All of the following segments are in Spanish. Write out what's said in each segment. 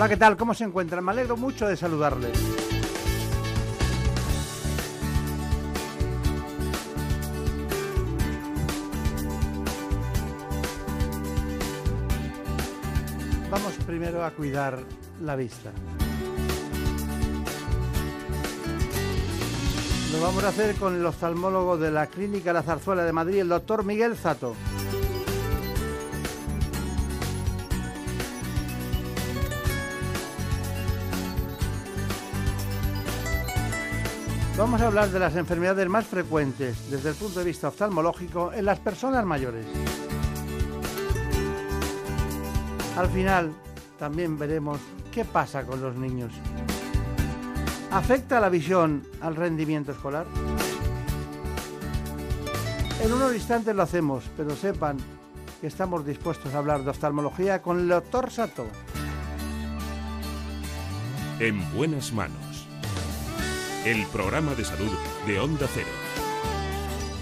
Hola, ¿qué tal? ¿Cómo se encuentran? Me alegro mucho de saludarles. Vamos primero a cuidar la vista. Lo vamos a hacer con el oftalmólogo de la Clínica La Zarzuela de Madrid, el doctor Miguel Zato. Vamos a hablar de las enfermedades más frecuentes desde el punto de vista oftalmológico en las personas mayores. Al final también veremos qué pasa con los niños. ¿Afecta la visión al rendimiento escolar? En unos instantes lo hacemos, pero sepan que estamos dispuestos a hablar de oftalmología con el doctor Sato. En buenas manos. El programa de salud de Onda Cero.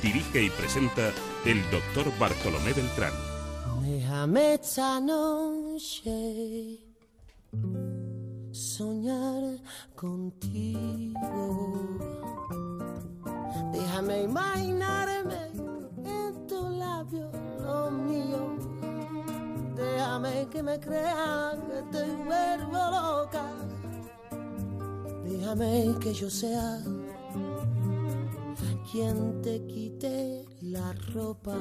Dirige y presenta el doctor Bartolomé Beltrán. Déjame noche soñar contigo. Déjame imaginarme en tu labio lo mío. Déjame que me crea que te vuelvo loca. Déjame que yo sea quien te quite la ropa.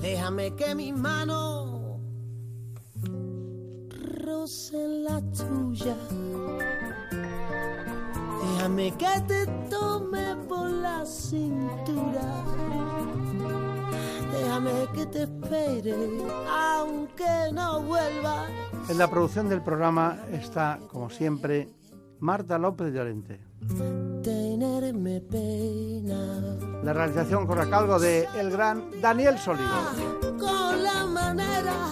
Déjame que mi mano roce la tuya. Déjame que te tome por la cintura. Déjame que te espere aunque no vuelvas. En la producción del programa está, como siempre, Marta López Llorente. Tenerme pena La realización corre a cargo de el gran Daniel Solido. con la manera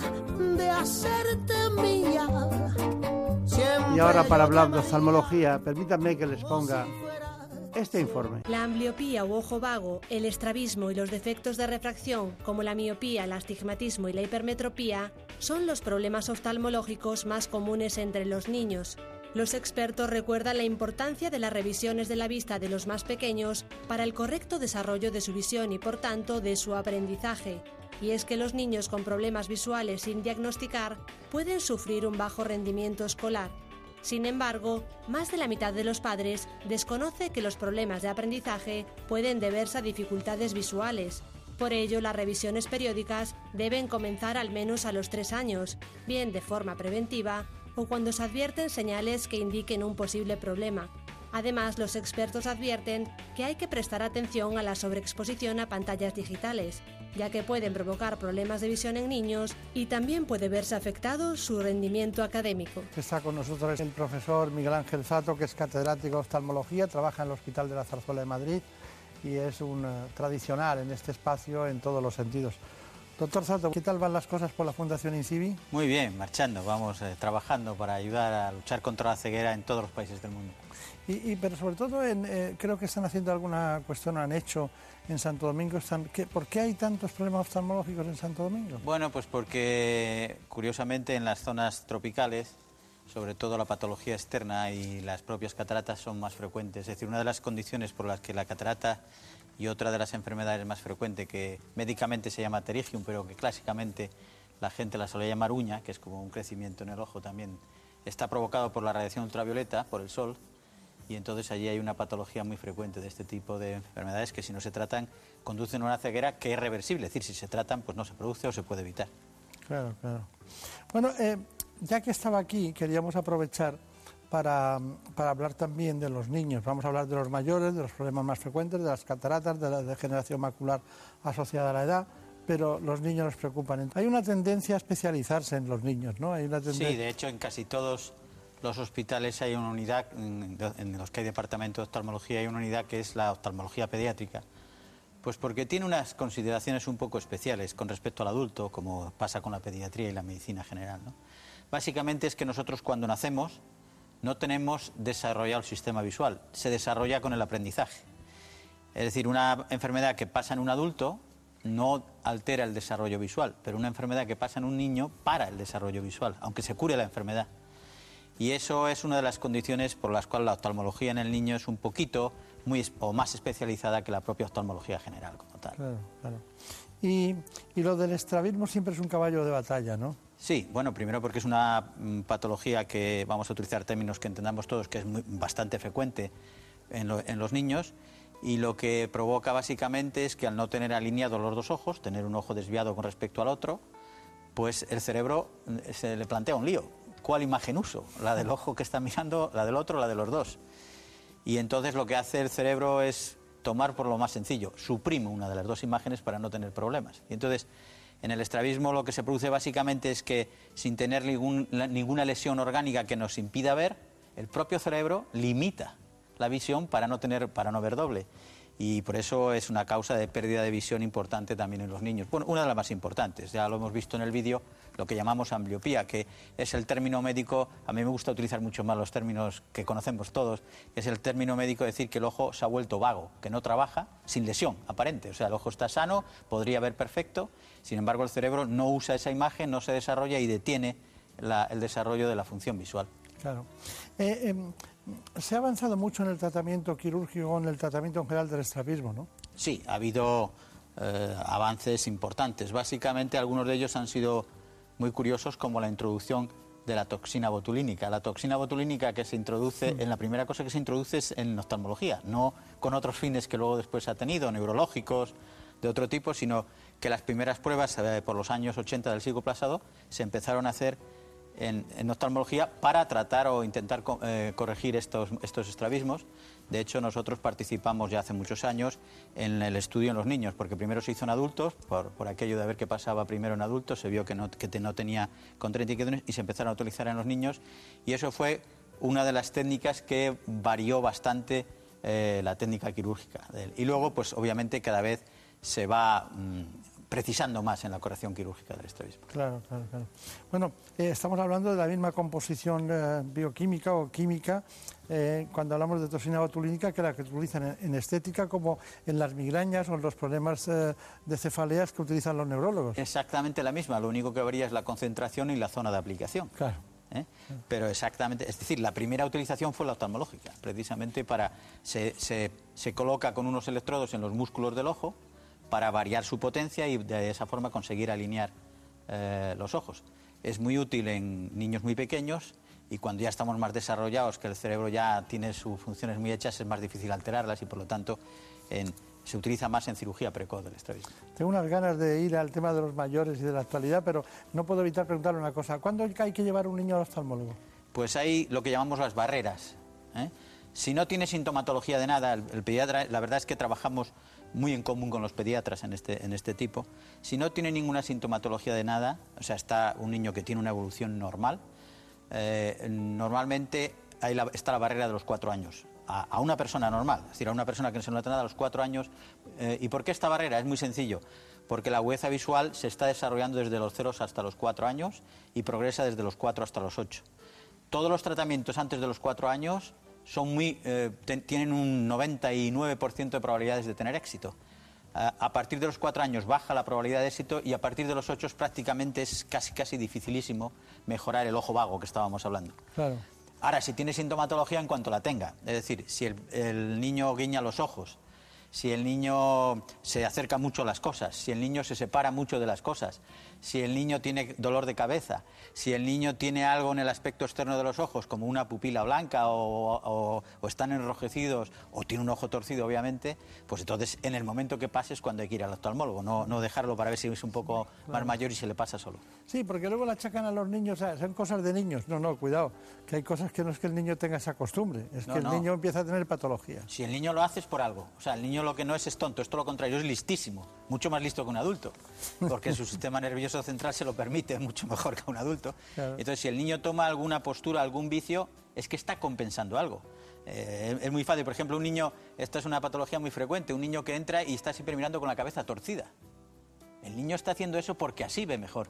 de hacerte mía. Siempre Y ahora para hablar de oftalmología, permítanme que les ponga este informe. La ambliopía u ojo vago, el estrabismo y los defectos de refracción, como la miopía, el astigmatismo y la hipermetropía, son los problemas oftalmológicos más comunes entre los niños. Los expertos recuerdan la importancia de las revisiones de la vista de los más pequeños para el correcto desarrollo de su visión y por tanto de su aprendizaje. Y es que los niños con problemas visuales sin diagnosticar pueden sufrir un bajo rendimiento escolar. Sin embargo, más de la mitad de los padres desconoce que los problemas de aprendizaje pueden deberse a dificultades visuales. Por ello, las revisiones periódicas deben comenzar al menos a los tres años, bien de forma preventiva o cuando se advierten señales que indiquen un posible problema. Además, los expertos advierten que hay que prestar atención a la sobreexposición a pantallas digitales, ya que pueden provocar problemas de visión en niños y también puede verse afectado su rendimiento académico. Está con nosotros el profesor Miguel Ángel Zato, que es catedrático de oftalmología, trabaja en el Hospital de la Zarzuela de Madrid y es un eh, tradicional en este espacio en todos los sentidos. Doctor Zato, ¿qué tal van las cosas por la Fundación INCIBI? Muy bien, marchando, vamos eh, trabajando para ayudar a luchar contra la ceguera en todos los países del mundo. Y, pero sobre todo, en, eh, creo que están haciendo alguna cuestión, han hecho en Santo Domingo. Están, ¿qué- ¿Por qué hay tantos problemas oftalmológicos en Santo Domingo? Bueno, pues porque curiosamente en las zonas tropicales, sobre todo la patología externa y las propias cataratas son más frecuentes. Es decir, una de las condiciones por las que la catarata y otra de las enfermedades más frecuentes, que médicamente se llama pterygium, pero que clásicamente la gente la suele llamar uña, que es como un crecimiento en el ojo también, está provocado por la radiación ultravioleta, por el sol, y entonces allí hay una patología muy frecuente de este tipo de enfermedades que si no se tratan conducen a una ceguera que es reversible, es decir, si se tratan pues no se produce o se puede evitar. Claro, claro. Bueno, eh, ya que estaba aquí, queríamos aprovechar para, para hablar también de los niños. Vamos a hablar de los mayores, de los problemas más frecuentes, de las cataratas, de la degeneración macular asociada a la edad, pero los niños nos preocupan. Hay una tendencia a especializarse en los niños, ¿no? Hay una tendencia... Sí, de hecho en casi todos los hospitales hay una unidad, en los que hay departamento de oftalmología, hay una unidad que es la oftalmología pediátrica. Pues porque tiene unas consideraciones un poco especiales con respecto al adulto, como pasa con la pediatría y la medicina general. Básicamente es que nosotros cuando nacemos no tenemos desarrollado el sistema visual, se desarrolla con el aprendizaje. Es decir, una enfermedad que pasa en un adulto no altera el desarrollo visual, pero una enfermedad que pasa en un niño para el desarrollo visual, aunque se cure la enfermedad. Y eso es una de las condiciones por las cuales la oftalmología en el niño es un poquito muy, o más especializada que la propia oftalmología general como tal. Claro, claro. Y, y lo del estrabismo siempre es un caballo de batalla, ¿no? Sí, bueno, primero porque es una mm, patología que vamos a utilizar términos que entendamos todos, que es muy- bastante frecuente en, lo- en los niños y lo que provoca básicamente es que al no tener alineados los dos ojos, tener un ojo desviado con respecto al otro, pues el cerebro mm, se le plantea un lío. ¿Cuál imagen uso? ¿La del ojo que está mirando, la del otro, la de los dos? Y entonces lo que hace el cerebro es tomar por lo más sencillo, suprime una de las dos imágenes para no tener problemas. Y entonces, en el estrabismo lo que se produce básicamente es que sin tener ningún- la- ninguna lesión orgánica que nos impida ver, el propio cerebro limita la visión para no tener para no ver doble. Y por eso es una causa de pérdida de visión importante también en los niños. Bueno, una de las más importantes, ya lo hemos visto en el vídeo, lo que llamamos ambliopía, que es el término médico, a mí me gusta utilizar mucho más los términos que conocemos todos, es el término médico de decir que el ojo se ha vuelto vago, que no trabaja sin lesión aparente. O sea, el ojo está sano, podría ver perfecto, sin embargo el cerebro no usa esa imagen, no se desarrolla y detiene la- el desarrollo de la función visual. Claro. Eh, em, se ha avanzado mucho en el tratamiento quirúrgico, en el tratamiento en general del estrabismo, ¿no? Sí, ha habido eh, avances importantes. Básicamente algunos de ellos han sido muy curiosos, como la introducción de la toxina botulínica. La toxina botulínica que se introduce, en la primera cosa que se introduce es en oftalmología, no con otros fines que luego después ha tenido, neurológicos, de otro tipo, sino que las primeras pruebas eh, por los años 80 del siglo pasado se empezaron a hacer en, oftalmología para tratar o intentar eh, corregir estos, estos estrabismos. De hecho, nosotros participamos ya hace muchos años en el estudio en los niños, porque primero se hizo en adultos, por, por aquello de ver qué pasaba primero en adultos, se vio que no, que te- no tenía contraindicaciones y se empezaron a utilizar en los niños. Y eso fue una de las técnicas que varió bastante eh, la técnica quirúrgica. Y luego, pues obviamente, cada vez se va mm, precisando más en la corrección quirúrgica del estrabismo. Claro, claro, claro. Bueno, eh, estamos hablando de la misma composición eh, bioquímica o química eh, cuando hablamos de toxina botulínica que la que utilizan en, en estética como en las migrañas o en los problemas de cefaleas que utilizan los neurólogos. Exactamente la misma, lo único que varía es la concentración y la zona de aplicación. Claro. ¿eh? Pero exactamente, es decir, la primera utilización fue la oftalmológica, precisamente para. Se, se- se coloca con unos electrodos en los músculos del ojo para variar su potencia y de esa forma conseguir alinear eh, los ojos. Es muy útil en niños muy pequeños y cuando ya estamos más desarrollados, que el cerebro ya tiene sus funciones muy hechas, es más difícil alterarlas y por lo tanto en- se utiliza más en cirugía precoz del estrabismo. Tengo unas ganas de ir al tema de los mayores y de la actualidad, pero no puedo evitar preguntarle una cosa. ¿Cuándo hay que llevar un niño al oftalmólogo? Pues hay lo que llamamos las barreras. ¿eh? Si no tiene sintomatología de nada, el, el pediatra, la verdad es que trabajamos muy en común con los pediatras en este, en este tipo. Si no tiene ninguna sintomatología de nada, o sea, está un niño que tiene una evolución normal, eh, normalmente ahí está la barrera de los cuatro años. A, a una persona normal, es decir, a una persona que no se nota nada a los cuatro años. Eh, ¿Y por qué esta barrera? Es muy sencillo. Porque la agudeza visual se está desarrollando desde los ceros hasta los cuatro años y progresa desde los cuatro hasta los ocho todos los tratamientos antes de los cuatro años son muy, eh, ten- tienen un 99% de probabilidades de tener éxito. A, a partir de los cuatro años baja la probabilidad de éxito y a partir de los ocho prácticamente es casi, casi dificilísimo mejorar el ojo vago que estábamos hablando. Claro. Ahora, si tiene sintomatología en cuanto la tenga, es decir, si el, el niño guiña los ojos, si el niño se acerca mucho a las cosas, si el niño se separa mucho de las cosas, si el niño tiene dolor de cabeza, si el niño tiene algo en el aspecto externo de los ojos, como una pupila blanca o, están enrojecidos o tiene un ojo torcido, obviamente, pues entonces en el momento que pase es cuando hay que ir al oftalmólogo, no, no dejarlo para ver si es un poco más mayor y se le pasa solo. Sí, porque luego la achacan a los niños, son cosas de niños. No, no, cuidado, que hay cosas que no es que el niño tenga esa costumbre, es que el niño empieza a tener patología. Si el niño lo hace es por algo, o sea, el niño lo que no es es tonto, es todo lo contrario, es listísimo, mucho más listo que un adulto, porque su sistema nervioso central se lo permite mucho mejor que un adulto. Entonces, si el niño toma alguna postura, algún vicio, es que está compensando algo. Eh, es muy fácil, por ejemplo, un niño, esta es una patología muy frecuente, un niño que entra y está siempre mirando con la cabeza torcida. El niño está haciendo eso porque así ve mejor.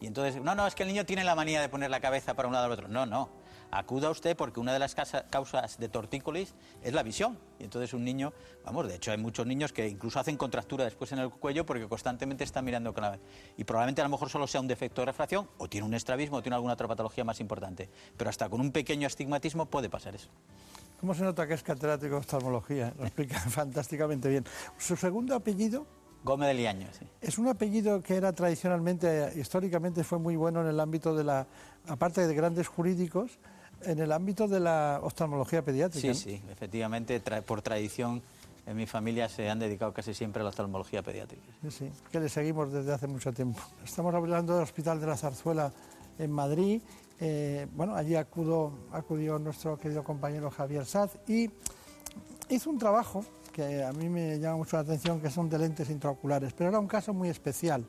Y entonces, no, no, es que el niño tiene la manía de poner la cabeza para un lado o otro. No, no acuda usted porque una de las causas de tortícolis es la visión. Y entonces un niño, vamos, de hecho hay muchos niños que incluso hacen contractura después en el cuello porque constantemente están mirando con la... Y probablemente a lo mejor solo sea un defecto de refracción o tiene un estrabismo o tiene alguna otra patología más importante. Pero hasta con un pequeño astigmatismo puede pasar eso. ¿Cómo se nota que es catedrático de oftalmología? Lo explica fantásticamente bien. ¿Su segundo apellido? Gómez de Liaño, sí. Es un apellido que era tradicionalmente, históricamente fue muy bueno en el ámbito de la, aparte de grandes jurídicos, en el ámbito de la oftalmología pediátrica. Sí, sí, efectivamente, por tradición en mi familia se han dedicado casi siempre a la oftalmología pediátrica. Sí, sí, que le seguimos desde hace mucho tiempo. Estamos hablando del Hospital de la Zarzuela en Madrid. Eh, bueno, allí acudo, acudió nuestro querido compañero Javier Saz y hizo un trabajo que a mí me llama mucho la atención, que son de lentes intraoculares, pero era un caso muy especial.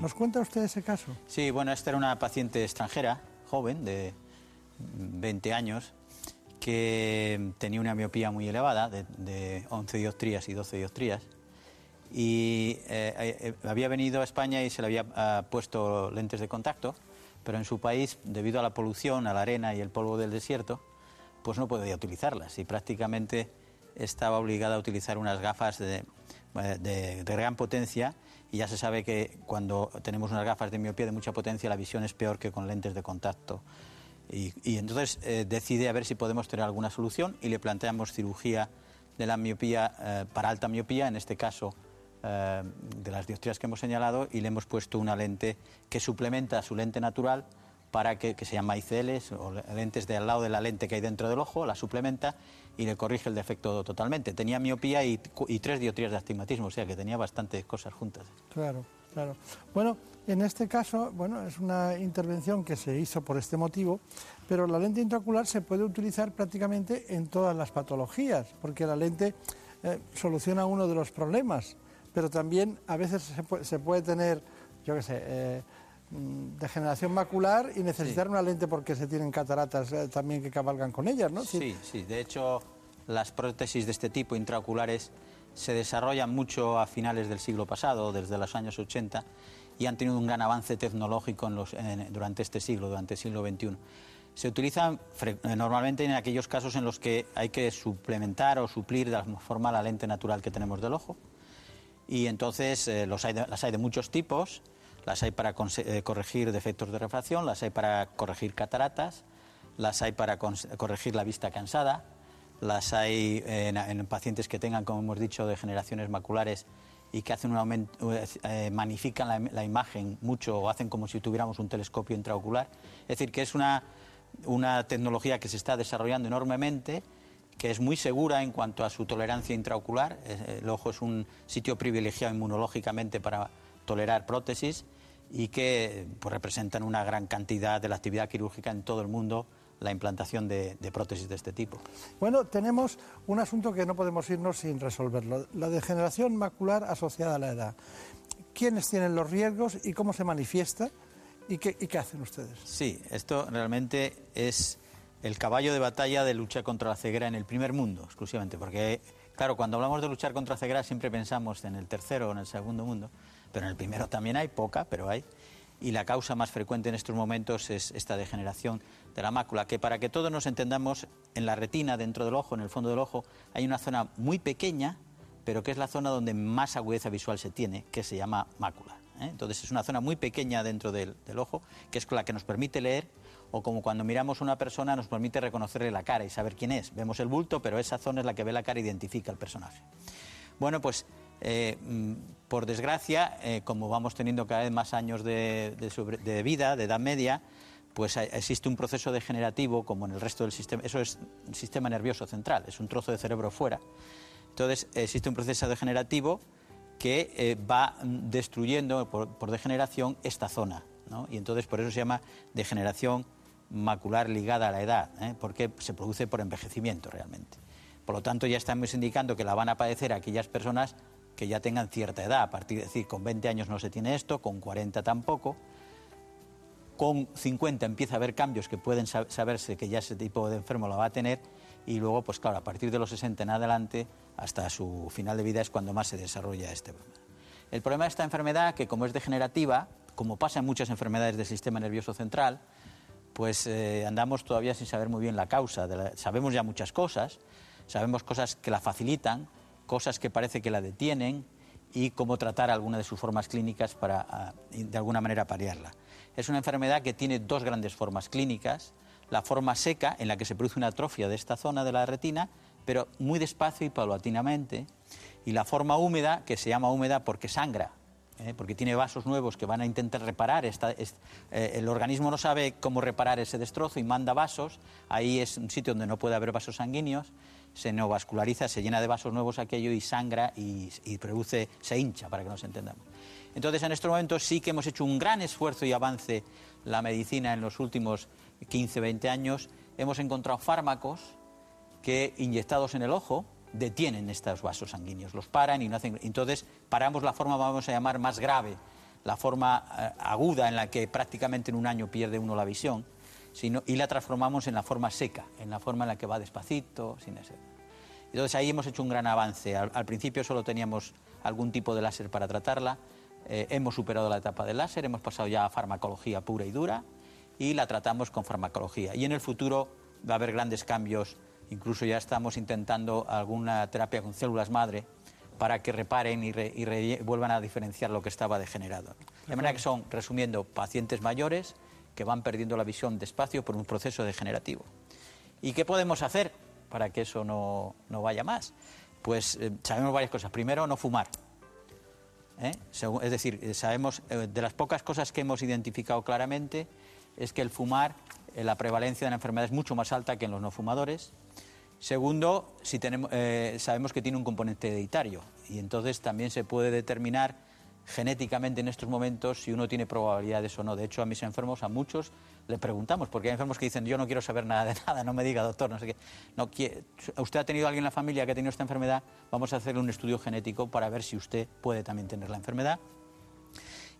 ¿Nos cuenta usted ese caso? Sí, bueno, esta era una paciente extranjera, joven, de 20 años que tenía una miopía muy elevada, de, 11 dioptrías y 12 dioptrías, y eh, eh, había venido a España y se le había ah, puesto lentes de contacto, pero en su país, debido a la polución, a la arena y el polvo del desierto, pues no podía utilizarlas y prácticamente estaba obligada a utilizar unas gafas de, de, gran potencia y ya se sabe que cuando tenemos unas gafas de miopía de mucha potencia la visión es peor que con lentes de contacto y, entonces eh, decide a ver si podemos tener alguna solución y le planteamos cirugía de la miopía eh, para alta miopía, en este caso eh, de las dioptrías que hemos señalado, y le hemos puesto una lente que suplementa su lente natural para que, se llama ICLs o lentes de al lado de la lente que hay dentro del ojo, la suplementa y le corrige el defecto totalmente. Tenía miopía y, y tres dioptrías de astigmatismo, o sea que tenía bastantes cosas juntas. Claro, claro. Bueno, en este caso, bueno, es una intervención que se hizo por este motivo, pero la lente intraocular se puede utilizar prácticamente en todas las patologías, porque la lente eh, soluciona uno de los problemas, pero también a veces se puede, tener, yo qué sé, eh, mm, degeneración macular y necesitar una lente porque se tienen cataratas eh, también que cabalgan con ellas, ¿no? Sí, sí, de hecho las prótesis de este tipo intraoculares se desarrollan mucho a finales del siglo pasado, desde los años 80, y han tenido un gran avance tecnológico durante este siglo, durante el siglo XXI. Se utilizan normalmente en aquellos casos en los que hay que suplementar o suplir de alguna forma la lente natural que tenemos del ojo. Y entonces eh, las hay de muchos tipos, las hay para eh, corregir defectos de refracción, las hay para corregir cataratas, las hay para corregir la vista cansada, las hay en, pacientes que tengan, como hemos dicho, degeneraciones maculares y que hacen un aumento, eh, magnifican la, imagen mucho o hacen como si tuviéramos un telescopio intraocular. Es decir, que es una, una tecnología que se está desarrollando enormemente, que es muy segura en cuanto a su tolerancia intraocular. Eh, el ojo es un sitio privilegiado inmunológicamente para tolerar prótesis y que pues, representan una gran cantidad de la actividad quirúrgica en todo el mundo la implantación de, prótesis de este tipo. Bueno, tenemos un asunto que no podemos irnos sin resolverlo, la degeneración macular asociada a la edad. ¿Quiénes tienen los riesgos y cómo se manifiesta y qué, y qué hacen ustedes? Sí, esto realmente es el caballo de batalla de lucha contra la ceguera en el primer mundo, exclusivamente, porque, claro, cuando hablamos de luchar contra la ceguera siempre pensamos en el tercero o en el segundo mundo, pero en el primero también hay, poca, pero hay y la causa más frecuente en estos momentos es esta degeneración de la mácula, que para que todos nos entendamos, en la retina, dentro del ojo, en el fondo del ojo, hay una zona muy pequeña, pero que es la zona donde más agudeza visual se tiene, que se llama mácula. ¿eh? Entonces es una zona muy pequeña dentro del, ojo, que es la que nos permite leer, o como cuando miramos a una persona nos permite reconocerle la cara y saber quién es. Vemos el bulto, pero esa zona es la que ve la cara e identifica al personaje. Bueno, pues eh, mm, por desgracia, eh, como vamos teniendo cada vez más años de, vida, de edad media, pues existe un proceso degenerativo como en el resto del sistema. Eso es un sistema nervioso central, es un trozo de cerebro fuera. Entonces, existe un proceso degenerativo que eh, va destruyendo por, degeneración esta zona. Y entonces, por eso se llama degeneración macular ligada a la edad, porque se produce por envejecimiento realmente. Por lo tanto, ya estamos indicando que la van a padecer aquellas personas que ya tengan cierta edad. A partir de decir, con 20 años no se tiene esto, con 40 tampoco. Con 50 empieza a haber cambios que pueden sab- saberse que ya ese tipo de enfermo la va a tener y luego, pues claro, a partir de los 60 en adelante, hasta su final de vida es cuando más se desarrolla este problema. El problema de esta enfermedad, que como es degenerativa, como pasa en muchas enfermedades del sistema nervioso central, pues eh, andamos todavía sin saber muy bien la causa. sabemos ya muchas cosas, sabemos cosas que la facilitan, cosas que parece que la detienen y cómo tratar alguna de sus formas clínicas para, ah, de alguna manera, paliarla. Es una enfermedad que tiene dos grandes formas clínicas. La forma seca, en la que se produce una atrofia de esta zona de la retina, pero muy despacio y paulatinamente. Y la forma húmeda, que se llama húmeda porque sangra, ¿eh? porque tiene vasos nuevos que van a intentar reparar. eh, el organismo no sabe cómo reparar ese destrozo y manda vasos. Ahí es un sitio donde no puede haber vasos sanguíneos. Se neovasculariza, se llena de vasos nuevos aquello y sangra y, produce, se hincha, para que nos entendamos. Entonces, en este momento sí que hemos hecho un gran esfuerzo y avance la medicina en los últimos 15, 20 años. Hemos encontrado fármacos que inyectados en el ojo detienen estos vasos sanguíneos, los paran y no hacen. Entonces paramos la forma, vamos a llamar, más grave, la forma eh, aguda en la que prácticamente en un año pierde uno la visión, sino, y la transformamos en la forma seca, en la forma en la que va despacito, sin ese. Entonces ahí hemos hecho un gran avance. Al, al principio solo teníamos algún tipo de láser para tratarla. Eh, hemos superado la etapa del láser, hemos pasado ya a farmacología pura y dura y la tratamos con farmacología. Y en el futuro va a haber grandes cambios. Incluso ya estamos intentando alguna terapia con células madre para que reparen y, re- y re- vuelvan a diferenciar lo que estaba degenerado. De manera que son, resumiendo, pacientes mayores que van perdiendo la visión despacio por un proceso degenerativo. ¿Y qué podemos hacer para que eso no, no vaya más? Pues eh, sabemos varias cosas. Primero, no fumar. ¿eh? Es decir, eh, sabemos, de las pocas cosas que hemos identificado claramente, es que el fumar, la prevalencia de la enfermedad es mucho más alta que en los no fumadores. Segundo, si tenemos, sabemos que tiene un componente hereditario y entonces también se puede determinar genéticamente en estos momentos si uno tiene probabilidades o no. De hecho, a mis enfermos, a muchos, le preguntamos, porque hay enfermos que dicen, yo no quiero saber nada de nada, no me diga, doctor, no sé qué. No, ¿Usted ha tenido alguien en la familia que ha tenido esta enfermedad? Vamos a hacerle un estudio genético para ver si usted puede también tener la enfermedad.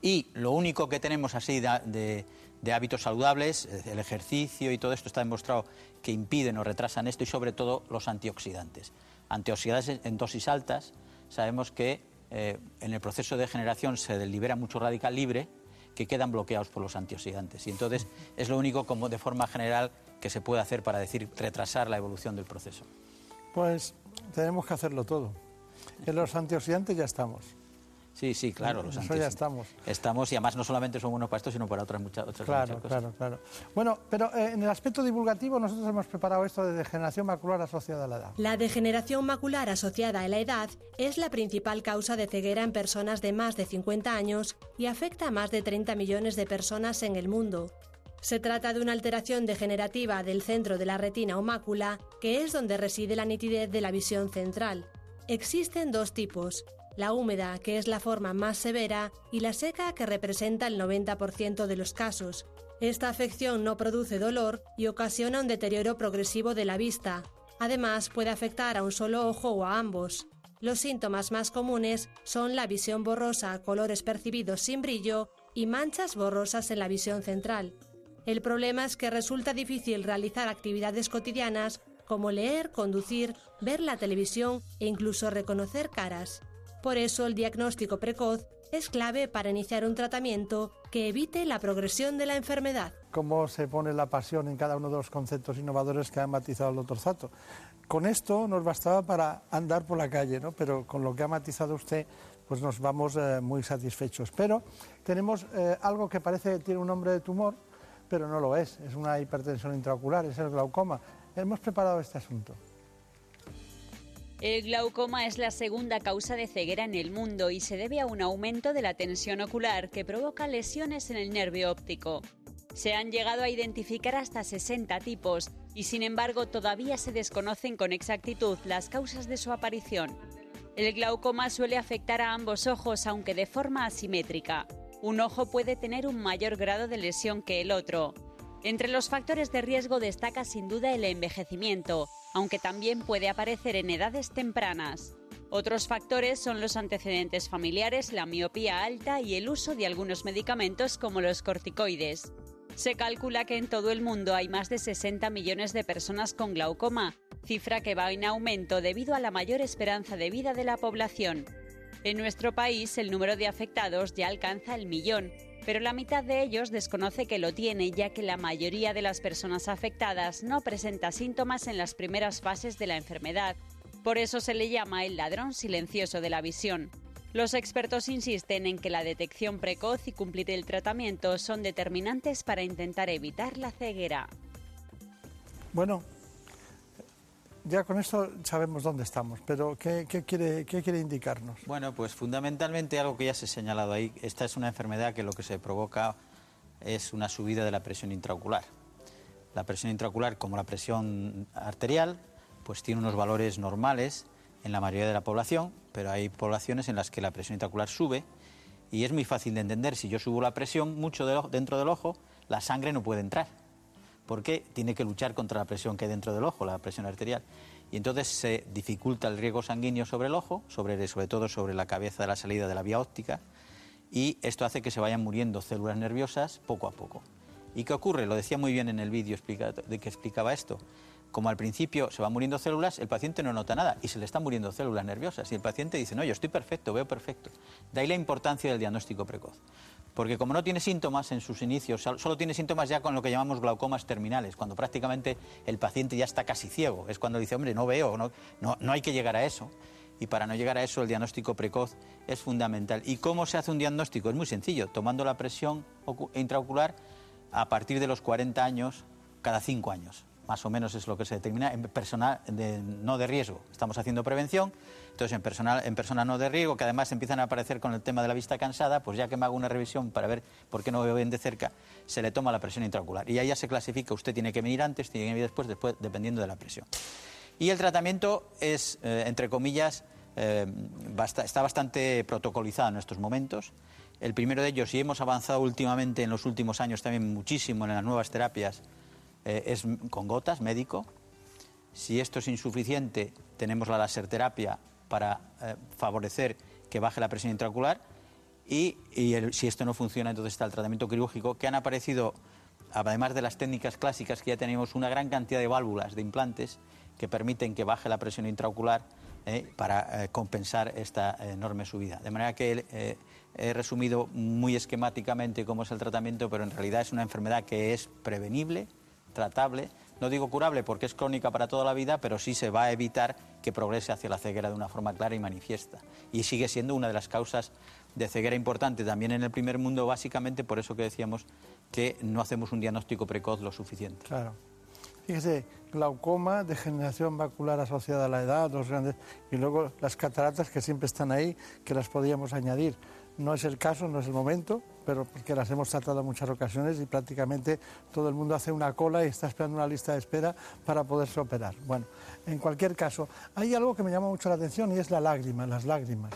Y lo único que tenemos así de, hábitos saludables, el ejercicio y todo esto está demostrado que impiden o retrasan esto y sobre todo los antioxidantes. Antioxidantes en dosis altas, sabemos que eh, en el proceso de generación se libera mucho radical libre que quedan bloqueados por los antioxidantes. Y entonces es lo único como de forma general que se puede hacer para decir retrasar la evolución del proceso. Pues tenemos que hacerlo todo. En los antioxidantes ya estamos. Sí, sí, claro. Los Eso ya estamos. Estamos y además no solamente son buenos para esto, sino para otras muchas, otras Claro, muchas cosas. claro, claro. Bueno, pero eh, en el aspecto divulgativo nosotros hemos preparado esto de degeneración macular asociada a la edad. La degeneración macular asociada a la edad es la principal causa de ceguera en personas de más de 50 años y afecta a más de 30 millones de personas en el mundo. Se trata de una alteración degenerativa del centro de la retina o mácula, que es donde reside la nitidez de la visión central. Existen dos tipos, la húmeda, que es la forma más severa, y la seca, que representa el 90% de los casos. Esta afección no produce dolor y ocasiona un deterioro progresivo de la vista. Además, puede afectar a un solo ojo o a ambos. Los síntomas más comunes son la visión borrosa, colores percibidos sin brillo y manchas borrosas en la visión central. El problema es que resulta difícil realizar actividades cotidianas como leer, conducir, ver la televisión e incluso reconocer caras. Por eso el diagnóstico precoz es clave para iniciar un tratamiento que evite la progresión de la enfermedad. Cómo se pone la pasión en cada uno de los conceptos innovadores que ha matizado el doctor Zato. Con esto nos bastaba para andar por la calle, ¿no? pero con lo que ha matizado usted, pues nos vamos eh, muy satisfechos. Pero tenemos eh, algo que parece que tiene un nombre de tumor, pero no lo es. Es una hipertensión intraocular, es el glaucoma. Hemos preparado este asunto. El glaucoma es la segunda causa de ceguera en el mundo y se debe a un aumento de la tensión ocular que provoca lesiones en el nervio óptico. Se han llegado a identificar hasta 60 tipos y sin embargo todavía se desconocen con exactitud las causas de su aparición. El glaucoma suele afectar a ambos ojos aunque de forma asimétrica. Un ojo puede tener un mayor grado de lesión que el otro. Entre los factores de riesgo destaca sin duda el envejecimiento, aunque también puede aparecer en edades tempranas. Otros factores son los antecedentes familiares, la miopía alta y el uso de algunos medicamentos como los corticoides. Se calcula que en todo el mundo hay más de 60 millones de personas con glaucoma, cifra que va en aumento debido a la mayor esperanza de vida de la población. En nuestro país el número de afectados ya alcanza el millón, pero la mitad de ellos desconoce que lo tiene ya que la mayoría de las personas afectadas no presenta síntomas en las primeras fases de la enfermedad. Por eso se le llama el ladrón silencioso de la visión. Los expertos insisten en que la detección precoz y cumplir el tratamiento son determinantes para intentar evitar la ceguera. Bueno, ya con esto sabemos dónde estamos, pero ¿qué, quiere, qué quiere indicarnos? Bueno, pues fundamentalmente algo que ya se ha señalado ahí, esta es una enfermedad que lo que se provoca es una subida de la presión intraocular. La presión intraocular, como la presión arterial, pues tiene unos valores normales en la mayoría de la población, pero hay poblaciones en las que la presión intraocular sube y es muy fácil de entender. Si yo subo la presión mucho dentro del ojo, la sangre no puede entrar porque tiene que luchar contra la presión que hay dentro del ojo, la presión arterial. Y entonces se dificulta el riego sanguíneo sobre el ojo, sobre, sobre todo sobre la cabeza de la salida de la vía óptica, y esto hace que se vayan muriendo células nerviosas poco a poco. ¿Y qué ocurre? Lo decía muy bien en el vídeo de que explicaba esto. Como al principio se van muriendo células, el paciente no nota nada y se le están muriendo células nerviosas. Y el paciente dice, no, yo estoy perfecto, veo perfecto. De ahí la importancia del diagnóstico precoz porque como no tiene síntomas en sus inicios, solo tiene síntomas ya con lo que llamamos glaucomas terminales, cuando prácticamente el paciente ya está casi ciego, es cuando dice, hombre, no veo, no, no, hay que llegar a eso. Y para no llegar a eso, el diagnóstico precoz es fundamental. ¿Y cómo se hace un diagnóstico? Es muy sencillo, tomando la presión intraocular a partir de los 40 años, cada 5 años más o menos es lo que se determina en personal no de riesgo. Estamos haciendo prevención, entonces en personal en personas no de riesgo, que además empiezan a aparecer con el tema de la vista cansada, pues ya que me hago una revisión para ver por qué no veo bien de cerca, se le toma la presión intraocular. Y ahí ya se clasifica, usted tiene que venir antes, tiene que venir después, después dependiendo de la presión. Y el tratamiento es, eh, entre comillas, eh, está bastante protocolizado en estos momentos. El primero de ellos, y hemos avanzado últimamente en los últimos años también muchísimo en las nuevas terapias, eh, es con gotas, médico. Si esto es insuficiente, tenemos la laserterapia para eh, favorecer que baje la presión intraocular. Y, si esto no funciona, entonces está el tratamiento quirúrgico, que han aparecido, además de las técnicas clásicas, que ya tenemos una gran cantidad de válvulas, de implantes, que permiten que baje la presión intraocular eh, para compensar esta enorme subida. De manera que he resumido muy esquemáticamente cómo es el tratamiento, pero en realidad es una enfermedad que es prevenible, tratable, no digo curable porque es crónica para toda la vida, pero sí se va a evitar que progrese hacia la ceguera de una forma clara y manifiesta. Y sigue siendo una de las causas de ceguera importante también en el primer mundo, básicamente por eso que decíamos que no hacemos un diagnóstico precoz lo suficiente. Claro. Fíjese, glaucoma, degeneración macular asociada a la edad, los grandes, y luego las cataratas que siempre están ahí, que las podíamos añadir. No es el caso, no es el momento, pero porque las hemos tratado en muchas ocasiones y prácticamente todo el mundo hace una cola y está esperando una lista de espera para poderse operar. Bueno, en cualquier caso, hay algo que me llama mucho la atención y es la lágrima, las lágrimas.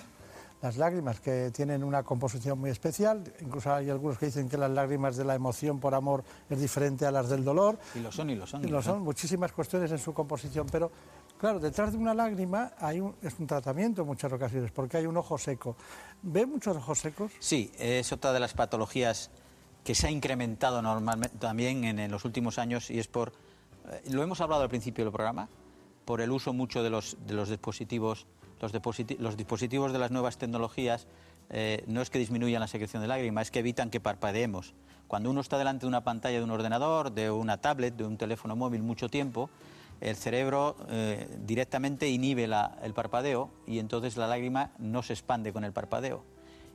Las lágrimas que tienen una composición muy especial, incluso hay algunos que dicen que las lágrimas de la emoción por amor es diferente a las del dolor. Y lo son, y lo son. Y lo son, muchísimas cuestiones en su composición, pero Claro, detrás de una lágrima hay un, es un tratamiento en muchas ocasiones, porque hay un ojo seco. ¿Ve muchos ojos secos? Sí, es otra de las patologías que se ha incrementado normalmente también en, los últimos años y es por, eh, lo hemos hablado al principio del programa, por el uso mucho de los, de los dispositivos, los, los dispositivos de las nuevas tecnologías eh, no es que disminuyan la secreción de lágrima, es que evitan que parpadeemos. Cuando uno está delante de una pantalla de un ordenador, de una tablet, de un teléfono móvil mucho tiempo, el cerebro eh, directamente inhibe el parpadeo y entonces la lágrima no se expande con el parpadeo.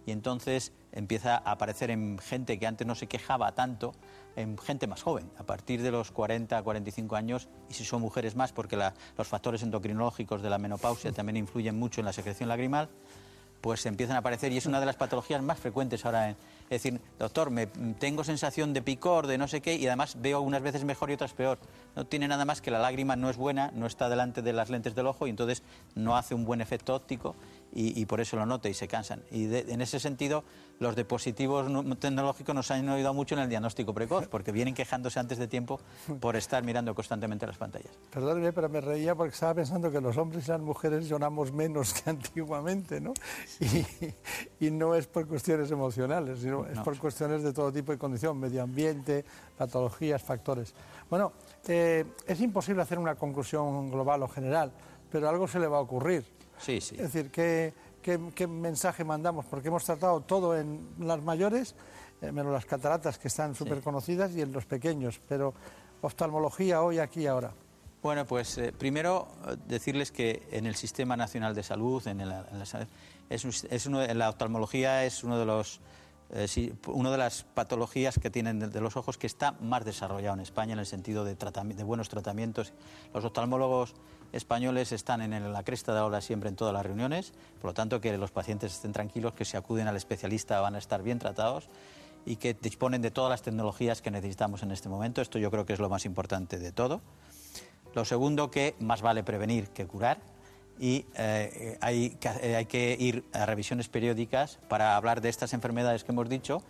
y entonces empieza a aparecer en gente que antes no se quejaba tanto, en gente más joven, a partir de los 40, 45 años, y si son mujeres más, porque los factores endocrinológicos de la menopausia también influyen mucho en la secreción lagrimal, pues empiezan a aparecer y es una de las patologías más frecuentes ahora. En, es decir, doctor, me, tengo sensación de picor, de no sé qué, y además veo unas veces mejor y otras peor. No tiene nada más que la lágrima no es buena, no está delante de las lentes del ojo y entonces no hace un buen efecto óptico y, por eso lo nota y se cansan. Y en ese sentido, los dispositivos tecnológicos nos han ayudado mucho en el diagnóstico precoz, porque vienen quejándose antes de tiempo por estar mirando constantemente las pantallas. Perdóneme, pero me reía porque estaba pensando que los hombres y las mujeres lloramos menos que antiguamente, ¿no? Y, no es por cuestiones emocionales, sino es por cuestiones de todo tipo de condición, medio ambiente, patologías, factores. Bueno, eh, es imposible hacer una conclusión global o general, pero algo se le va a ocurrir. Sí, sí. Es decir, ¿qué, qué, mensaje mandamos? Porque hemos tratado todo en las mayores, eh, menos las cataratas que están súper conocidas, y en los pequeños, pero oftalmología hoy, aquí, ahora. Bueno, pues eh, primero eh, decirles que en el Sistema Nacional de Salud, en, la, es, uno, la oftalmología es uno de los una de las patologías que tienen de, los ojos que está más desarrollado en España en el sentido de, de buenos tratamientos. Los oftalmólogos españoles están en la cresta de la siempre en todas las reuniones, por lo tanto que los pacientes estén tranquilos, que si acuden al especialista van a estar bien tratados y que disponen de todas las tecnologías que necesitamos en este momento. Esto yo creo que es lo más importante de todo. Lo segundo, que más vale prevenir que curar y eh, eh, hay que ir a revisiones periódicas para hablar de estas enfermedades que hemos dicho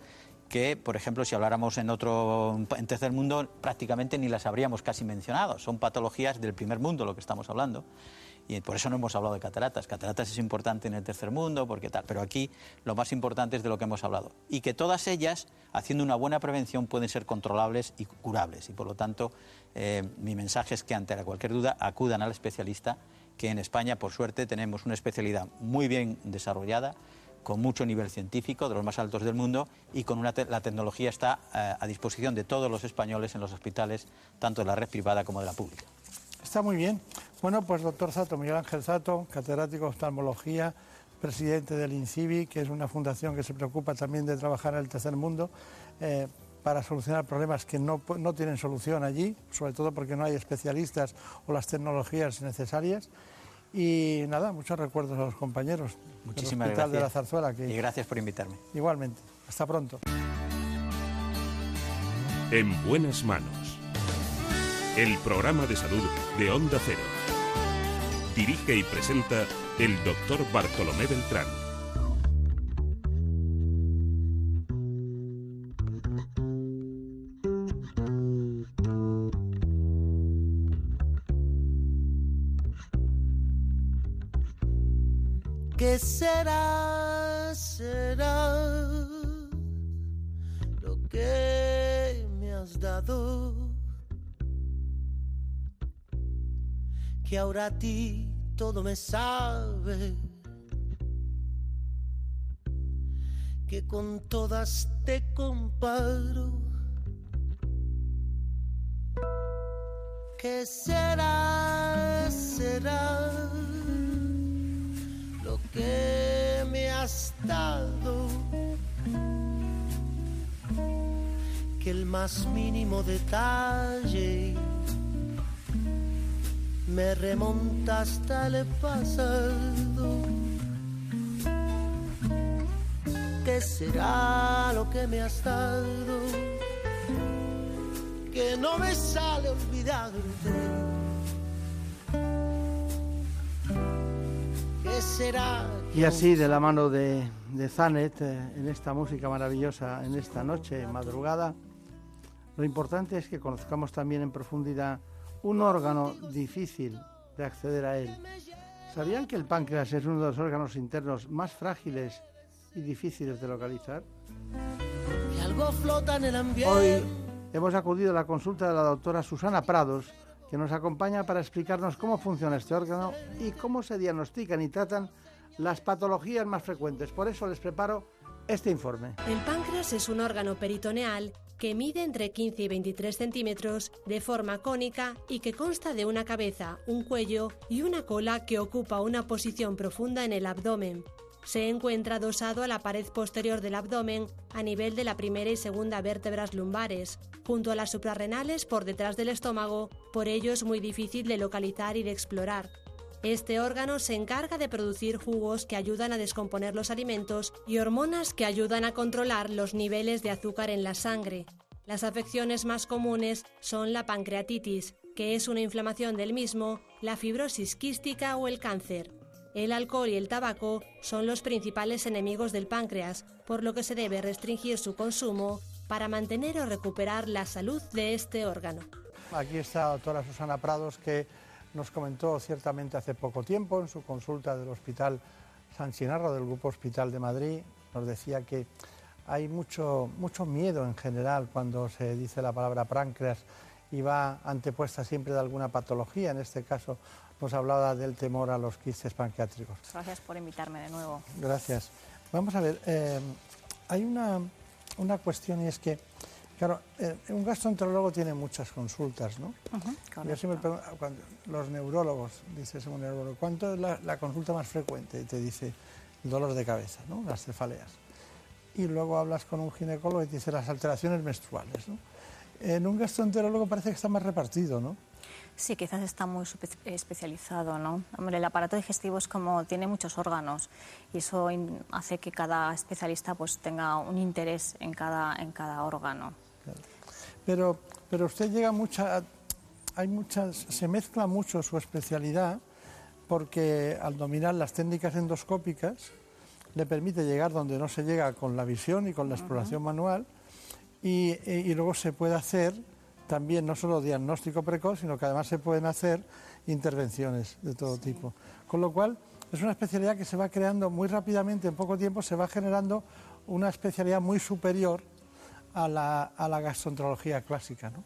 que, por ejemplo, si habláramos en otro, en tercer mundo, prácticamente ni las habríamos casi mencionado. Son patologías del primer mundo lo que estamos hablando. Y por eso no hemos hablado de cataratas. Cataratas es importante en el tercer mundo, porque tal. Pero aquí lo más importante es de lo que hemos hablado. Y que todas ellas, haciendo una buena prevención, pueden ser controlables y curables. Y por lo tanto, eh, mi mensaje es que ante cualquier duda acudan al especialista, que en España, por suerte, tenemos una especialidad muy bien desarrollada con mucho nivel científico, de los más altos del mundo, y con la tecnología está eh, a disposición de todos los españoles en los hospitales, tanto de la red privada como de la pública. Está muy bien. Bueno, pues doctor Sato, Miguel Ángel Sato, catedrático de oftalmología, presidente del INCIBI, que es una fundación que se preocupa también de trabajar en el tercer mundo eh, para solucionar problemas que no, no tienen solución allí, sobre todo porque no hay especialistas o las tecnologías necesarias. Y nada, muchos recuerdos a los compañeros. Muchísimas del gracias. de la Zarzuela. Y gracias por invitarme. Igualmente. Hasta pronto. En buenas manos. El programa de salud de Onda Cero. Dirige y presenta el doctor Bartolomé Beltrán. Que ahora a ti todo me sabe. Que con todas te comparo. ¿Qué será, será? que me has dado, que el más mínimo detalle me remonta hasta el pasado. ¿Qué será lo que me has dado? Que no me sale olvidarte Y así, de la mano de, de Zanet, eh, en esta música maravillosa, en esta noche, madrugada, lo importante es que conozcamos también en profundidad un órgano difícil de acceder a él. ¿Sabían que el páncreas es uno de los órganos internos más frágiles y difíciles de localizar? algo flota en el ambiente. Hoy hemos acudido a la consulta de la doctora Susana Prados, que nos acompaña para explicarnos cómo funciona este órgano y cómo se diagnostican y tratan las patologías más frecuentes. Por eso les preparo este informe. El páncreas es un órgano peritoneal que mide entre 15 y 23 centímetros de forma cónica y que consta de una cabeza, un cuello y una cola que ocupa una posición profunda en el abdomen. se encuentra adosado a la pared posterior del abdomen a nivel de la primera y segunda vértebras lumbares, junto a las suprarrenales por detrás del estómago, por ello es muy difícil de localizar y de explorar. Este órgano se encarga de producir jugos que ayudan a descomponer los alimentos y hormonas que ayudan a controlar los niveles de azúcar en la sangre. Las afecciones más comunes son la pancreatitis, que es una inflamación del mismo, la fibrosis quística o el cáncer. El alcohol y el tabaco son los principales enemigos del páncreas, por lo que se debe restringir su consumo para mantener o recuperar la salud de este órgano. Aquí está la doctora Susana Prados que nos comentó ciertamente hace poco tiempo en su consulta del Hospital San Chinarro del Grupo Hospital de Madrid. Nos decía que hay mucho, mucho miedo en general cuando se dice la palabra páncreas y va antepuesta siempre de alguna patología. En este caso nos hablaba del temor a los quistes pancreáticos. Gracias por invitarme de nuevo. Gracias. Vamos a ver, eh, hay una, una cuestión y es que Claro, eh, un gastroenterólogo tiene muchas consultas, ¿no? Yo siempre pregunto, cuando, los neurólogos, dice un neurólogo, ¿cuánto es la, consulta más frecuente? Y te dice dolor de cabeza, ¿no? Las cefaleas. Y luego hablas con un ginecólogo y te dice las alteraciones menstruales, ¿no? En un gastroenterólogo parece que está más repartido, ¿no? Sí, quizás está muy especializado, ¿no? Hombre, el aparato digestivo es como tiene muchos órganos y eso hace que cada especialista pues tenga un interés en cada, en cada órgano. Pero, pero usted llega mucha, hay muchas, se mezcla mucho su especialidad porque al dominar las técnicas endoscópicas le permite llegar donde no se llega con la visión y con la exploración manual y, y, luego se puede hacer también no solo diagnóstico precoz, sino que además se pueden hacer intervenciones de todo tipo. Con lo cual es una especialidad que se va creando muy rápidamente, en poco tiempo se va generando una especialidad muy superior a la, a la gastroenterología clásica, ¿no?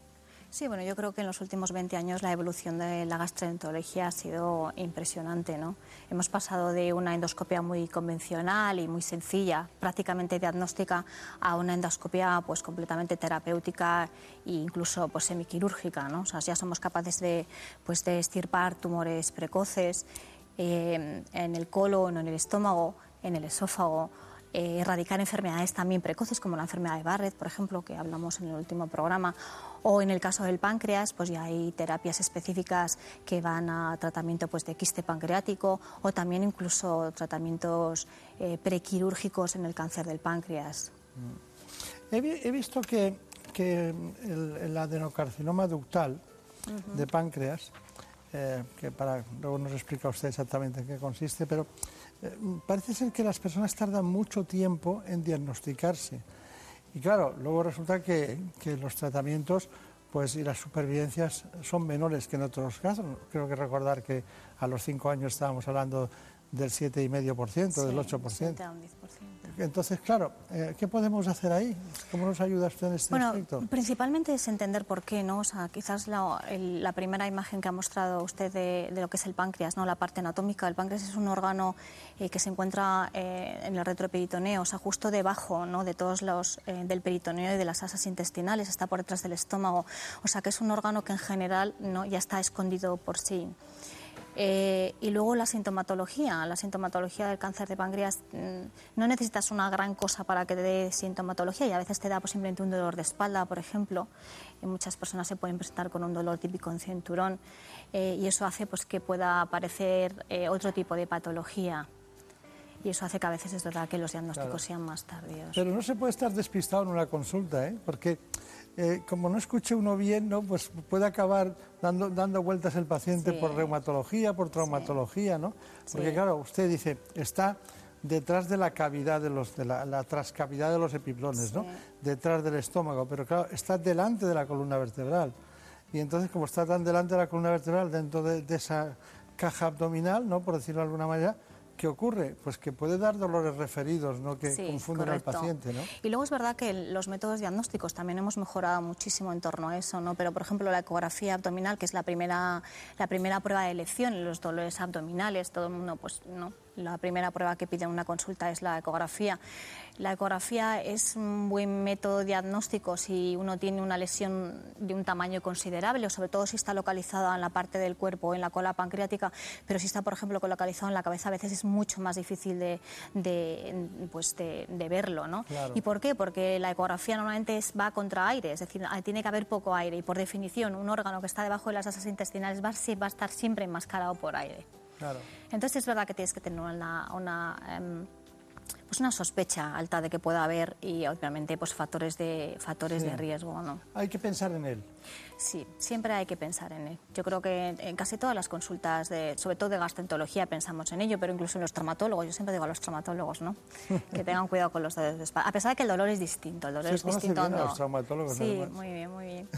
Sí, bueno, yo creo que en los últimos 20 años la evolución de la gastroenterología ha sido impresionante, ¿no? Hemos pasado de una endoscopia muy convencional y muy sencilla, prácticamente diagnóstica, a una endoscopia pues completamente terapéutica e incluso pues semiquirúrgica, ¿no? O sea, ya somos capaces de pues de estirpar tumores precoces eh, en el colon, en el estómago, en el esófago eh, erradicar enfermedades también precoces, como la enfermedad de Barrett, por ejemplo, que hablamos en el último programa, o en el caso del páncreas, pues ya hay terapias específicas que van a tratamiento pues, de quiste pancreático o también incluso tratamientos eh, prequirúrgicos en el cáncer del páncreas. Mm. He, visto que, el, adenocarcinoma ductal de páncreas, eh, que para luego nos explica usted exactamente en qué consiste, pero parece ser que las personas tardan mucho tiempo en diagnosticarse. Y claro, luego resulta que, que los tratamientos pues, y las supervivencias son menores que en otros casos. Creo que recordar que a los cinco años estábamos hablando del 7,5%, del 8%. Entonces, claro, eh, ¿qué podemos hacer ahí? ¿Cómo nos ayuda usted en este bueno, aspecto? Principalmente es entender por qué, ¿no? O sea, quizás la, la primera imagen que ha mostrado usted de, lo que es el páncreas, ¿no? La parte anatómica. El páncreas es un órgano eh, que se encuentra eh, en el retroperitoneo, o sea, justo debajo, ¿no? De todos los, del peritoneo y de las asas intestinales, está por detrás del estómago. O sea, que es un órgano que en general, ¿no? Ya está escondido por sí. Eh, y luego la sintomatología. La sintomatología del cáncer de páncreas mm, no necesitas una gran cosa para que te dé sintomatología y a veces te da pues, simplemente un dolor de espalda, por ejemplo. Y muchas personas se pueden presentar con un dolor típico en cinturón eh, y eso hace pues, que pueda aparecer eh, otro tipo de patología. Y eso hace que a veces es verdad que los diagnósticos sean más tardíos. Pero no se puede estar despistado en una consulta, ¿eh? porque eh, como no escuche uno bien, ¿no? pues puede acabar dando, dando vueltas el paciente por reumatología, por traumatología, ¿no? Porque claro, usted dice, está detrás de la cavidad de los, de la, trascavidad de los epiplones, ¿no? Detrás del estómago, pero claro, está delante de la columna vertebral. Y entonces, como está tan delante de la columna vertebral, dentro de, de esa caja abdominal, ¿no? Por decirlo de alguna manera, ¿Qué ocurre? Pues que puede dar dolores referidos, ¿no? que confunden al paciente. ¿no? Y luego es verdad que los métodos diagnósticos también hemos mejorado muchísimo en torno a eso, ¿no? pero por ejemplo la ecografía abdominal, que es la primera, la primera prueba de elección en los dolores abdominales, todo el mundo pues no la primera prueba que piden una consulta es la ecografía. La ecografía es un buen método diagnóstico si uno tiene una lesión de un tamaño considerable, o sobre todo si está localizada en la parte del cuerpo o en la cola pancreática, pero si está, por ejemplo, localizado en la cabeza, a veces es mucho más difícil de, de, pues de, verlo. ¿no? ¿Y por qué? Porque la ecografía normalmente es, va contra aire, es decir, tiene que haber poco aire y por definición un órgano que está debajo de las asas intestinales va, va a estar siempre enmascarado por aire. Entonces es verdad que tienes que tener una, una em, pues una sospecha alta de que pueda haber y obviamente pues factores de factores de riesgo no hay que pensar en él. Sí siempre hay que pensar en él. Yo creo que en casi todas las consultas de sobre todo de gastroenterología pensamos en ello pero incluso en los traumatólogos. Yo siempre digo a los traumatólogos no que tengan cuidado con los dolores de espalda. A pesar de que el dolor es distinto el dolor es distinto a los traumatólogos sí muy bien muy bien.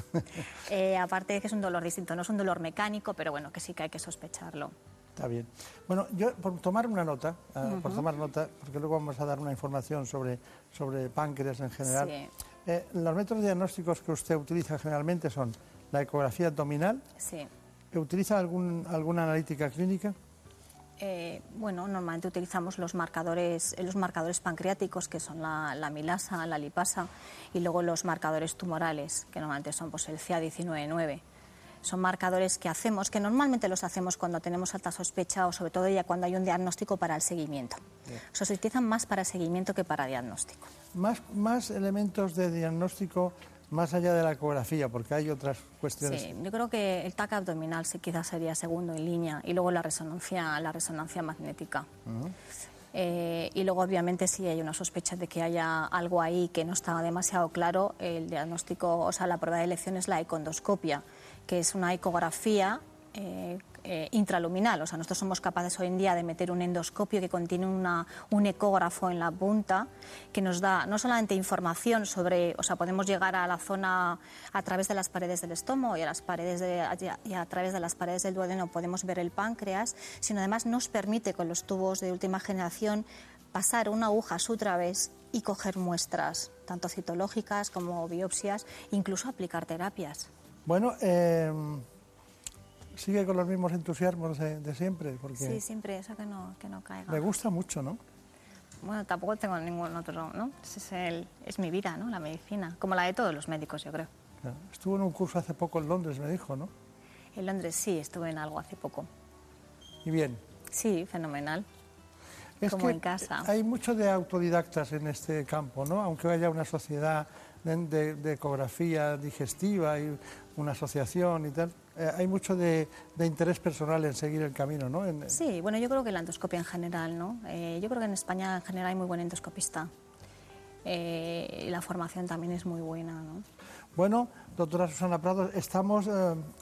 Eh, aparte de que es un dolor distinto no es un dolor mecánico pero bueno que sí que hay que sospecharlo. Está bien. Bueno, yo por tomar una nota, ah, por tomar nota, porque luego vamos a dar una información sobre, sobre páncreas en general. Eh, los métodos diagnósticos que usted utiliza generalmente son la ecografía abdominal. Sí. ¿Utiliza algún, alguna analítica clínica? Eh, bueno, normalmente utilizamos los marcadores, los marcadores pancreáticos, que son la, la, milasa, la lipasa, y luego los marcadores tumorales, que normalmente son pues, el CA199 son marcadores que hacemos, que normalmente los hacemos cuando tenemos alta sospecha o sobre todo ya cuando hay un diagnóstico para el seguimiento. se utilizan más para seguimiento que para diagnóstico. Más, más elementos de diagnóstico más allá de la ecografía, porque hay otras cuestiones. Sí, yo creo que el TAC abdominal sí, quizás sería segundo en línea y luego la resonancia, la resonancia magnética. Eh, y luego, obviamente, si hay una sospecha de que haya algo ahí que no está demasiado claro, el diagnóstico, o sea, la prueba de elección es la econdoscopia, que es una ecografía eh, eh, intraluminal. O sea, nosotros somos capaces hoy en día de meter un endoscopio que contiene una, un ecógrafo en la punta que nos da no solamente información sobre, o sea, podemos llegar a la zona a través de las paredes del estómago y a, las paredes de, y a través de las paredes del duodeno podemos ver el páncreas, sino además nos permite con los tubos de última generación pasar una aguja a su través y coger muestras, tanto citológicas como biopsias, incluso aplicar terapias. Bueno, eh, sigue con los mismos entusiasmos de, siempre. Porque sí, siempre, eso que no, que no caiga. Me gusta mucho, ¿no? Bueno, tampoco tengo ningún otro, ¿no? Es, el, es mi vida, ¿no? La medicina, como la de todos los médicos, yo creo. Estuvo en un curso hace poco en Londres, me dijo, ¿no? En Londres sí, estuve en algo hace poco. ¿Y bien? Sí, fenomenal. Es como que en casa. Hay mucho de autodidactas en este campo, ¿no? Aunque haya una sociedad de, ecografía digestiva y una asociación y tal. Eh, hay mucho de, interés personal en seguir el camino, ¿no? Sí, bueno, yo creo que la endoscopia en general, ¿no? Eh, yo creo que en España en general hay muy buen endoscopista. Eh, y la formación también es muy buena, ¿no? Bueno, doctora Susana Prado, estamos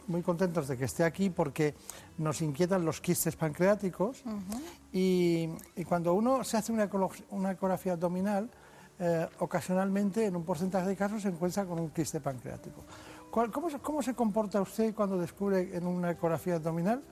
muy contentos de que esté aquí porque nos inquietan los quistes pancreáticos y, cuando uno se hace una, una ecografía abdominal, eh, ocasionalmente, en un porcentaje de casos, se encuentra con un quiste pancreático. Cómo, se comporta usted cuando descubre en una ecografía abdominal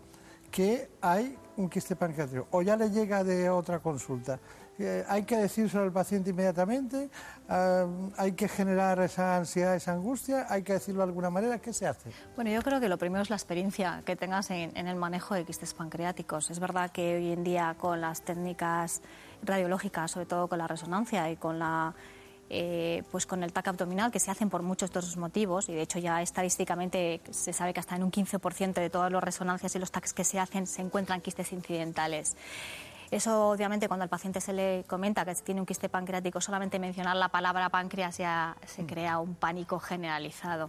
que hay un quiste pancreático? ¿O ya le llega de otra consulta? Eh, ¿Hay que decírselo al paciente inmediatamente? Ah, ¿Hay que generar esa ansiedad, esa angustia? ¿Hay que decirlo de alguna manera? ¿Qué se hace? Bueno, yo creo que lo primero es la experiencia que tengas en el manejo de quistes pancreáticos. Es verdad que hoy en día con las técnicas radiológica, sobre todo con la resonancia y con la eh, pues con el TAC abdominal, que se hacen por muchos de otros motivos, y de hecho ya estadísticamente se sabe que hasta en un 15% de todas las resonancias y los TACs que se hacen se encuentran quistes incidentales. Eso, obviamente, cuando al paciente se le comenta que tiene un quiste pancreático, solamente mencionar la palabra páncreas ya se crea un pánico generalizado.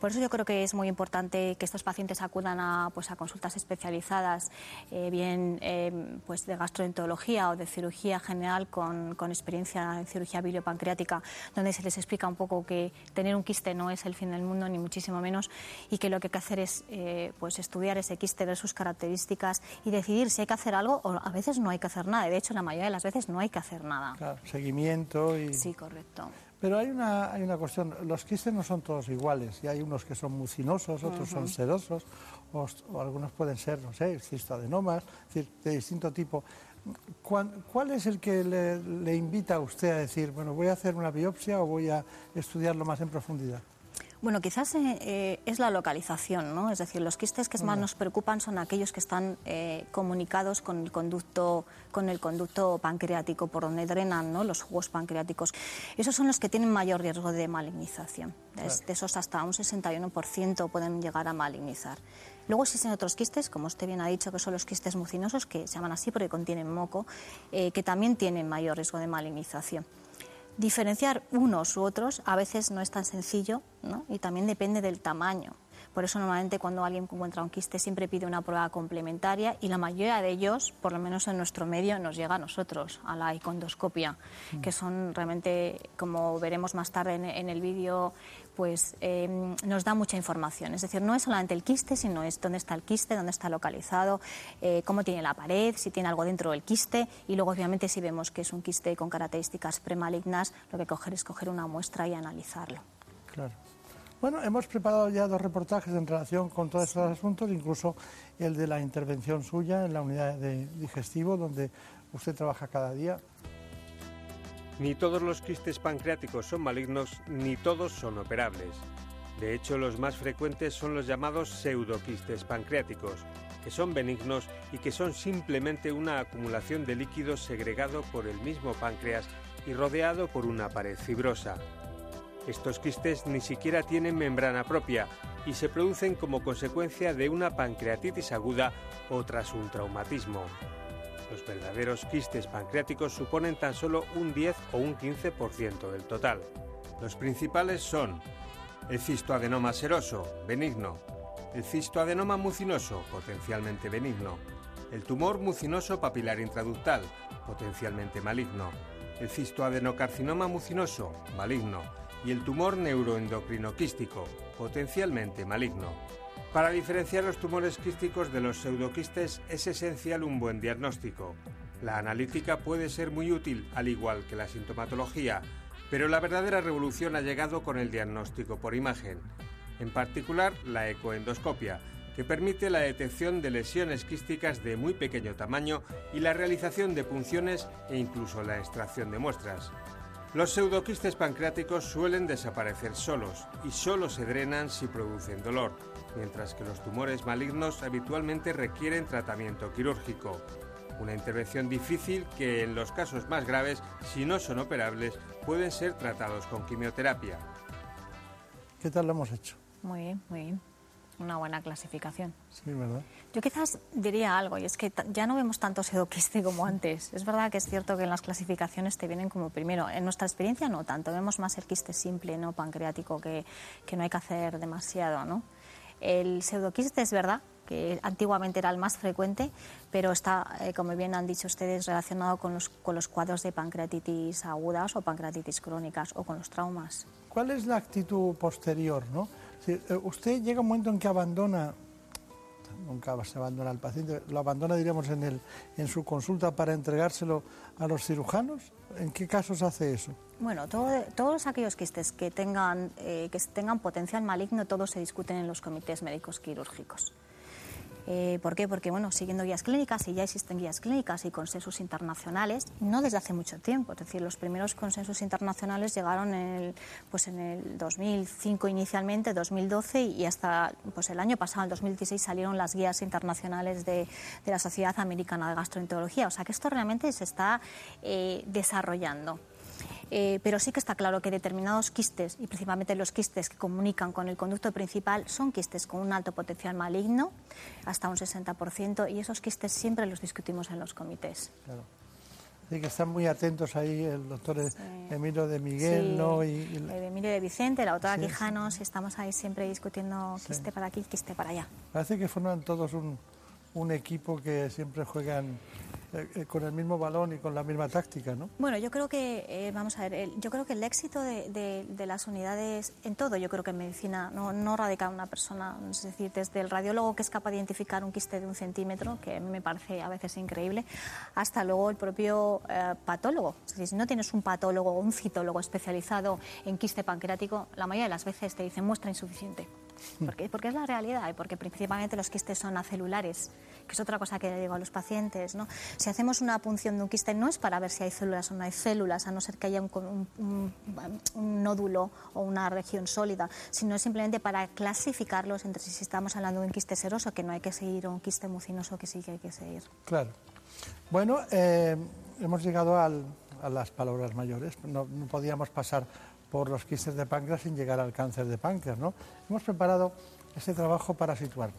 Por eso yo creo que es muy importante que estos pacientes acudan a, pues, a consultas especializadas, eh, bien eh, pues de gastroenterología o de cirugía general con, con, experiencia en cirugía biliopancreática, donde se les explica un poco que tener un quiste no es el fin del mundo, ni muchísimo menos, y que lo que hay que hacer es eh, pues estudiar ese quiste, ver sus características y decidir si hay que hacer algo o a veces no hay que hacer nada. De hecho, la mayoría de las veces no hay que hacer nada. Claro, seguimiento y... Sí, correcto. Pero hay una, hay una cuestión, los quistes no son todos iguales, y hay unos que son mucinosos, otros son sedosos, o, algunos pueden ser, no sé, cistadenomas, de distinto tipo. ¿Cuál, es el que le, invita a usted a decir, bueno, voy a hacer una biopsia o voy a estudiarlo más en profundidad? Bueno, quizás eh, eh, es la localización, ¿no? Es decir, los quistes que más nos preocupan son aquellos que están eh, comunicados con el conducto, con el conducto pancreático por donde drenan ¿no? los jugos pancreáticos. Esos son los que tienen mayor riesgo de malignización. De esos hasta un 61% pueden llegar a malignizar. Luego existen otros quistes, como usted bien ha dicho, que son los quistes mucinosos, que se llaman así porque contienen moco, que también tienen mayor riesgo de malignización. Diferenciar unos u otros a veces no es tan sencillo ¿no? y también depende del tamaño. Por eso normalmente cuando alguien encuentra un quiste siempre pide una prueba complementaria y la mayoría de ellos, por lo menos en nuestro medio, nos llega a nosotros, a la icondoscopia, mm. que son realmente, como veremos más tarde en, el vídeo, pues em, nos da mucha información. Es decir, no es solamente el quiste, sino es dónde está el quiste, dónde está localizado, eh, cómo tiene la pared, si tiene algo dentro del quiste y luego obviamente si vemos que es un quiste con características premalignas, lo que coger es coger una muestra y analizarlo. Claro. Bueno, hemos preparado ya dos reportajes en relación con todos estos asuntos, incluso el de la intervención suya en la unidad de digestivo, donde usted trabaja cada día. Ni todos los quistes pancreáticos son malignos, ni todos son operables. De hecho, los más frecuentes son los llamados pseudoquistes pancreáticos, que son benignos y que son simplemente una acumulación de líquido segregado por el mismo páncreas y rodeado por una pared fibrosa. Estos quistes ni siquiera tienen membrana propia y se producen como consecuencia de una pancreatitis aguda o tras un traumatismo. Los verdaderos quistes pancreáticos suponen tan solo un 10 o un 15% del total. Los principales son el cistoadenoma seroso, benigno, el cistoadenoma mucinoso, potencialmente benigno, el tumor mucinoso papilar intraductal, potencialmente maligno, el cistoadenocarcinoma mucinoso, maligno, y el tumor neuroendocrino quístico, potencialmente maligno. Para diferenciar los tumores quísticos de los pseudoquistes es esencial un buen diagnóstico. La analítica puede ser muy útil, al igual que la sintomatología, pero la verdadera revolución ha llegado con el diagnóstico por imagen, en particular la ecoendoscopia, que permite la detección de lesiones quísticas de muy pequeño tamaño y la realización de punciones e incluso la extracción de muestras. Los pseudoquistes pancreáticos suelen desaparecer solos y solo se drenan si producen dolor, mientras que los tumores malignos habitualmente requieren tratamiento quirúrgico. Una intervención difícil que en los casos más graves, si no son operables, pueden ser tratados con quimioterapia. ¿Qué tal lo hemos hecho? Muy bien, muy bien una buena clasificación. Sí, ¿verdad? Yo quizás diría algo, y es que ya no vemos tanto pseudoquiste como antes. Es verdad que es cierto que en las clasificaciones te vienen como primero. En nuestra experiencia no tanto, vemos más el quiste simple, no pancreático, que, que no hay que hacer demasiado, ¿no? El pseudoquiste es verdad que antiguamente era el más frecuente, pero está, eh, como bien han dicho ustedes, relacionado con los, con los cuadros de pancreatitis agudas o pancreatitis crónicas o con los traumas. ¿Cuál es la actitud posterior, no? Eh, usted llega un momento en que abandona, nunca se abandona al paciente, lo abandona, diríamos, en, el, en su consulta para entregárselo a los cirujanos. ¿En qué casos hace eso? Bueno, todos aquellos quistes que tengan, eh, que tengan potencial maligno, todos se discuten en los comités médicos quirúrgicos. Eh, ¿Por qué? Porque, bueno, siguiendo guías clínicas, y ya existen guías clínicas y consensos internacionales, no desde hace mucho tiempo. Es decir, los primeros consensos internacionales llegaron en el, pues en el 2005 inicialmente, 2012, y hasta pues el año pasado, en 2016, salieron las guías internacionales de, de la Sociedad Americana de Gastroenterología. O sea que esto realmente se está eh, desarrollando. Eh, pero sí que está claro que determinados quistes, y principalmente los quistes que comunican con el conducto principal, son quistes con un alto potencial maligno, hasta un 60%, y esos quistes siempre los discutimos en los comités. Claro. Así que están muy atentos ahí el doctor Emilio de Miguel, ¿no? Y, El Emilio de Vicente, la doctora Quijanos, estamos ahí siempre discutiendo quiste para aquí, quiste para allá. Parece que forman todos un, un equipo que siempre juegan eh, eh, con el mismo balón y con la misma táctica, ¿no? Bueno, yo creo que, eh, vamos a ver, yo creo que el éxito de, las unidades, en todo, yo creo que en medicina no, radica en una persona, es decir, desde el radiólogo que es capaz de identificar un quiste de un centímetro, que a mí me parece a veces increíble, hasta luego el propio patólogo. Es decir, si no tienes un patólogo o un citólogo especializado en quiste pancreático, la mayoría de las veces te dicen muestra insuficiente. Porque, porque es la realidad y porque principalmente los quistes son acelulares, que es otra cosa que le digo a los pacientes. ¿no? Si hacemos una punción de un quiste no es para ver si hay células o no hay células, a no ser que haya un, nódulo o una región sólida, sino es simplemente para clasificarlos entre si estamos hablando de un quiste seroso, que no hay que seguir, o un quiste mucinoso, que sí que hay que seguir. Claro. Bueno, eh, hemos llegado a las palabras mayores. No, no podíamos pasar por los quistes de páncreas sin llegar al cáncer de páncreas, ¿no? Hemos preparado este trabajo para situarnos.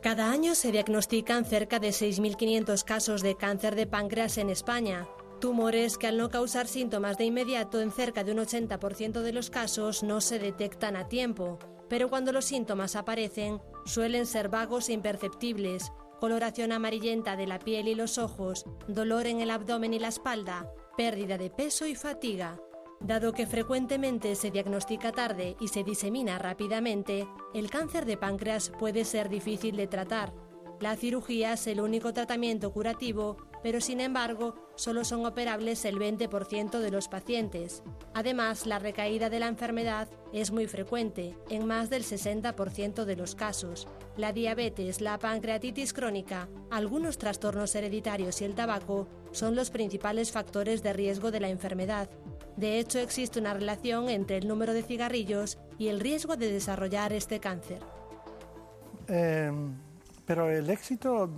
Cada año se diagnostican cerca de 6.500 casos de cáncer de páncreas en España. Tumores que al no causar síntomas de inmediato en cerca de un 80% de los casos no se detectan a tiempo, pero cuando los síntomas aparecen suelen ser vagos e imperceptibles, coloración amarillenta de la piel y los ojos, dolor en el abdomen y la espalda, pérdida de peso y fatiga. Dado que frecuentemente se diagnostica tarde y se disemina rápidamente, el cáncer de páncreas puede ser difícil de tratar. La cirugía es el único tratamiento curativo, pero sin embargo solo son operables el 20% de los pacientes. Además, la recaída de la enfermedad es muy frecuente, en más del 60% de los casos. La diabetes, la pancreatitis crónica, algunos trastornos hereditarios y el tabaco son los principales factores de riesgo de la enfermedad. De hecho, existe una relación entre el número de cigarrillos y el riesgo de desarrollar este cáncer. Eh, pero el éxito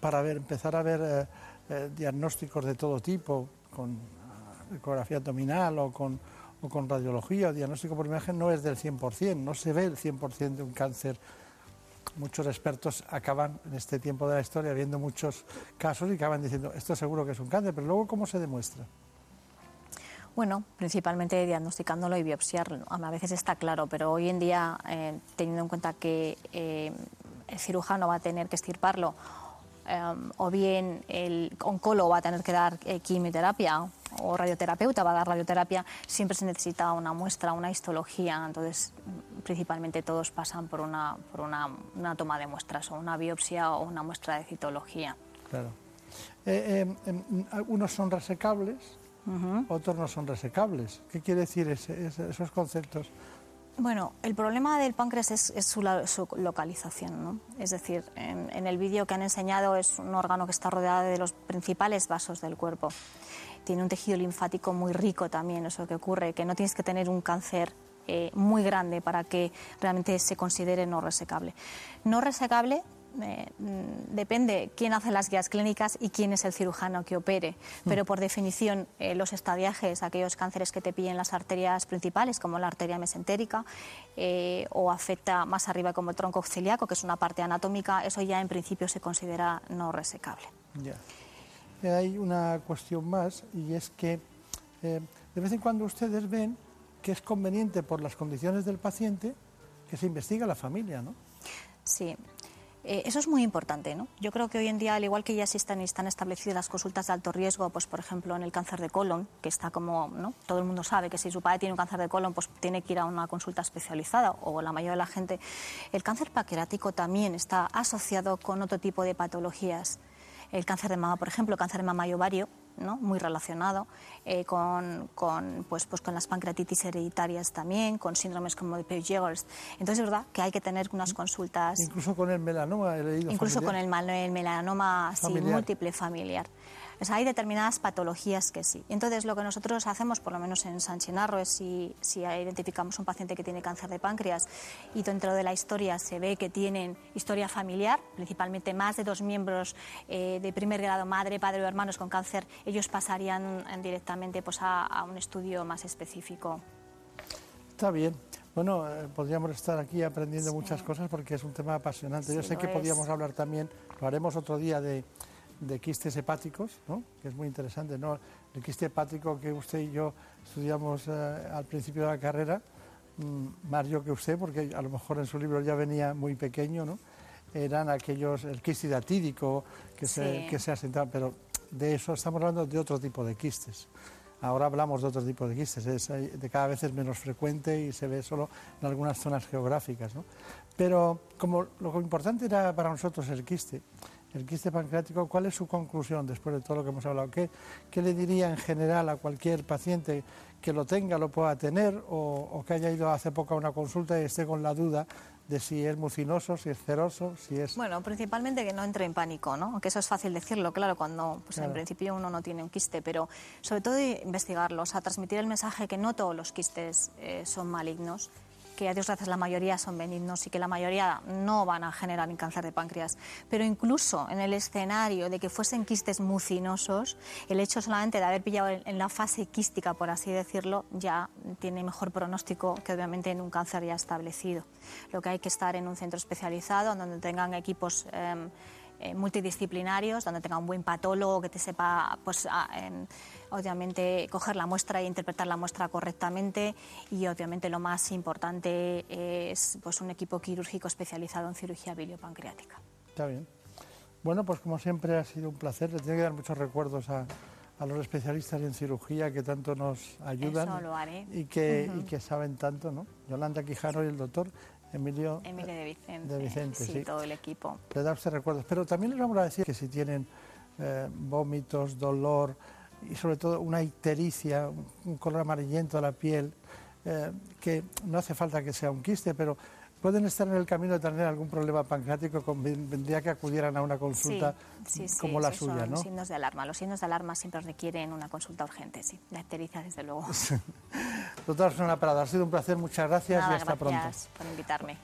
para empezar a ver eh, eh, diagnósticos de todo tipo, con ah, ecografía abdominal o con, o con radiología o diagnóstico por imagen, no es del 100%, no se ve el 100% de un cáncer. Muchos expertos acaban en este tiempo de la historia viendo muchos casos y acaban diciendo, esto seguro que es un cáncer, pero luego ¿cómo se demuestra? Bueno, principalmente diagnosticándolo y biopsiarlo. A veces está claro, pero hoy en día, eh, teniendo en cuenta que eh, el cirujano va a tener que estirparlo, eh, o bien el oncólogo va a tener que dar quimioterapia o radioterapeuta va a dar radioterapia, siempre se necesita una muestra, una histología. Entonces, principalmente todos pasan por una, por una, una toma de muestras, o una biopsia o una muestra de citología. Claro. Eh, son resecables, otros no son resecables. ¿Qué quiere decir ese- ese- esos conceptos? Bueno, el problema del páncreas es, es su, su localización, ¿no? Es decir, en, en el vídeo que han enseñado es un órgano que está rodeado de los principales vasos del cuerpo. Tiene un tejido linfático muy rico también, eso que ocurre, que no tienes que tener un cáncer eh, muy grande para que realmente se considere no resecable. No resecable eh, mm, depende quién hace las guías clínicas y quién es el cirujano que opere, pero por definición eh, los estadiajes, aquellos cánceres que te pillen las arterias principales, como la arteria mesentérica, eh, o afecta más arriba como el tronco celíaco, que es una parte anatómica, eso ya en principio se considera no resecable. Ya. Y Hay una cuestión más y es que eh, de vez en cuando ustedes ven que es conveniente por las condiciones del paciente que se investiga la familia, ¿no? Sí. Eh, eso es muy importante, ¿no? Yo creo que hoy en día, al igual que ya existen y están establecidas las consultas de alto riesgo, pues por ejemplo en el cáncer de colon, que está como. Todo el mundo sabe que si su padre tiene un cáncer de colon, pues tiene que ir a una consulta especializada, o la mayoría de la gente. El cáncer pancreático también está asociado con otro tipo de patologías. El cáncer de mama, por ejemplo, cáncer de mama y ovario, ¿no? muy relacionado eh, con, con, pues, pues con las pancreatitis hereditarias también, con síndromes como de Peutz-Jeghers. Entonces es verdad que hay que tener unas consultas, Incluso con el melanoma he leído. incluso con el, melanoma múltiple familiar. Sea, hay determinadas patologías que sí. Entonces, lo que nosotros hacemos, por lo menos en San Chinarro, es si, si identificamos un paciente que tiene cáncer de páncreas y dentro de la historia se ve que tienen historia familiar, principalmente más de dos miembros eh, de primer grado, madre, padre o hermanos con cáncer, ellos pasarían directamente pues, a, a un estudio más específico. Está bien. Bueno, eh, podríamos estar aquí aprendiendo muchas cosas porque es un tema apasionante. Yo sé que es. podríamos hablar también, lo haremos otro día de, de quistes hepáticos, ¿no? que es muy interesante. ¿no? El quiste hepático que usted y yo estudiamos eh, al principio de la carrera, mm, más yo que usted, porque a lo mejor en su libro ya venía muy pequeño, ¿no? eran aquellos, el quiste hidatídico que, se, Sí. que se asentaba, pero de eso estamos hablando de otro tipo de quistes. Ahora hablamos de otro tipo de quistes, es, hay- de cada vez es menos frecuente y se ve solo en algunas zonas geográficas. ¿no? Pero como lo importante era para nosotros el quiste, el quiste pancreático, ¿cuál es su conclusión después de todo lo que hemos hablado? ¿Qué, qué le diría en general a cualquier paciente que lo tenga, lo pueda tener o, o que haya ido hace poco a una consulta y esté con la duda de si es mucinoso, si es ceroso, si es... Bueno, principalmente que no entre en pánico, ¿no? Aunque eso es fácil decirlo, claro, cuando pues, Claro. en principio uno no tiene un quiste, pero sobre todo investigarlo, o sea, transmitir el mensaje que no todos los quistes eh, son malignos, que a Dios gracias la mayoría son benignos y que la mayoría no van a generar un cáncer de páncreas. Pero incluso en el escenario de que fuesen quistes mucinosos, el hecho solamente de haber pillado en la fase quística, por así decirlo, ya tiene mejor pronóstico que obviamente en un cáncer ya establecido. Lo que hay que estar en un centro especializado donde tengan equipos em, eh, multidisciplinarios, donde tenga un buen patólogo que te sepa, pues, a- obviamente, coger la muestra e interpretar la muestra correctamente. Y obviamente lo más importante es pues, un equipo quirúrgico especializado en cirugía biliopancreática. Está bien. Bueno, pues como siempre ha sido un placer. Le tiene que dar muchos recuerdos a, a los especialistas en cirugía que tanto nos ayudan Eso lo haré. y que, y que saben tanto, ¿no? Yolanda Quijano y el doctor Emilio Emilio de Vicente. de Vicente, sí. todo el equipo. le da usted recuerdos. Pero también les vamos a decir que si tienen eh, vómitos, dolor y sobre todo una ictericia, un- un color amarillento de la piel, eh, que no hace falta que sea un quiste, pero pueden estar en el camino de tener algún problema pancreático, convendría que acudieran a una consulta Sí, sí, sí, como la suya, son ¿no? signos de alarma. Los signos de alarma siempre requieren una consulta urgente, sí. La ictericia, desde luego. Doctora Susana Prada, ha sido un placer, muchas gracias Nada, y hasta pronto. gracias por invitarme.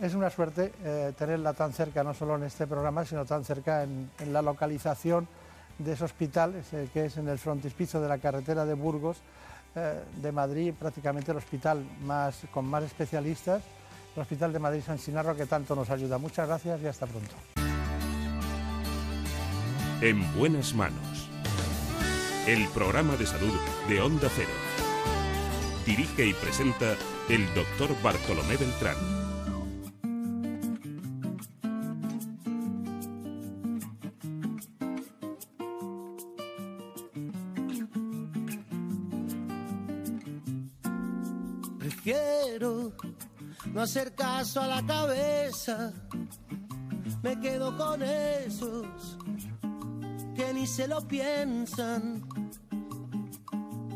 Es una suerte eh, tenerla tan cerca, no solo en este programa, sino tan cerca en, en la localización de ese hospital, ese que es en el frontispicio de la carretera de Burgos, eh, de Madrid, prácticamente el hospital más, con más especialistas, el Hospital de Madrid San Sinarro, que tanto nos ayuda. Muchas gracias y hasta pronto. En buenas manos. El programa de salud de Onda Cero. Dirige y presenta el doctor Bartolomé Beltrán. Hacer caso a la cabeza. Me quedo con esos que ni se lo piensan.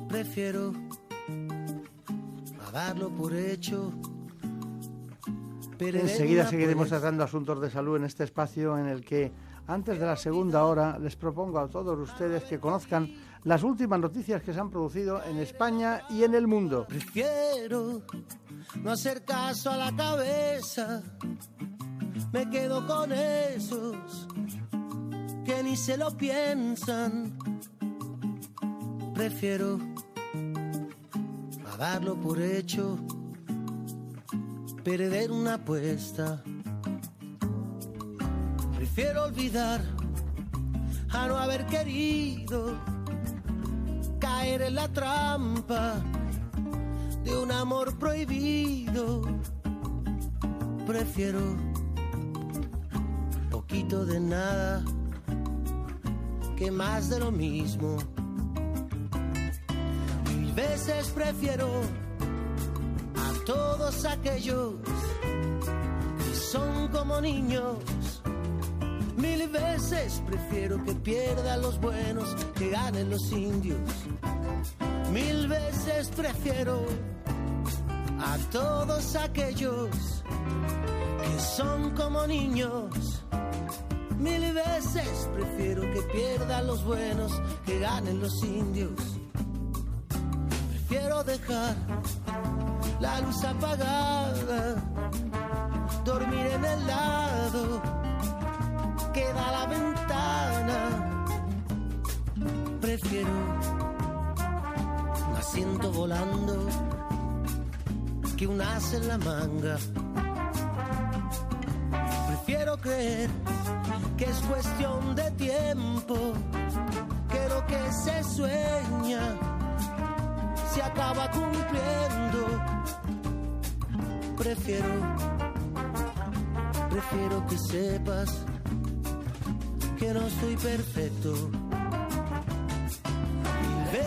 Prefiero a darlo por hecho. Perder Enseguida seguiremos tratando asuntos de salud en este espacio en el que, antes de la segunda hora, les propongo a todos ustedes que conozcan las últimas noticias que se han producido en España y en el mundo. Prefiero no hacer caso a la cabeza. Me quedo con esos que ni se lo piensan. Prefiero a darlo por hecho. Perder una apuesta. Prefiero olvidar a no haber querido caer en la trampa de un amor prohibido. Prefiero poquito de nada que más de lo mismo. Mil veces prefiero a todos aquellos que son como niños. Mil veces prefiero que pierdan los buenos, que ganen los indios. Mil veces prefiero a todos aquellos que son como niños. Mil veces prefiero que pierdan los buenos, que ganen los indios. Prefiero dejar la luz apagada, dormir en el lado que da la ventana. Prefiero un asiento volando que un as en la manga. Prefiero creer que es cuestión de tiempo, que lo que se sueña se acaba cumpliendo. Prefiero, prefiero que sepas que no soy perfecto.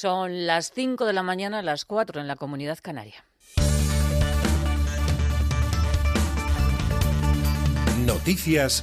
Son las 5 de la mañana, las 4 en la comunidad canaria. Noticias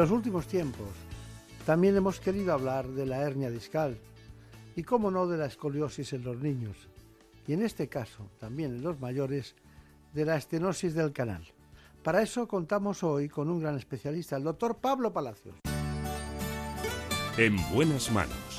Los últimos tiempos también hemos querido hablar de la hernia discal y, cómo no, de la escoliosis en los niños y, en este caso, también en los mayores, de la estenosis del canal. Para eso contamos hoy con un gran especialista, el doctor Pablo Palacios. En buenas manos.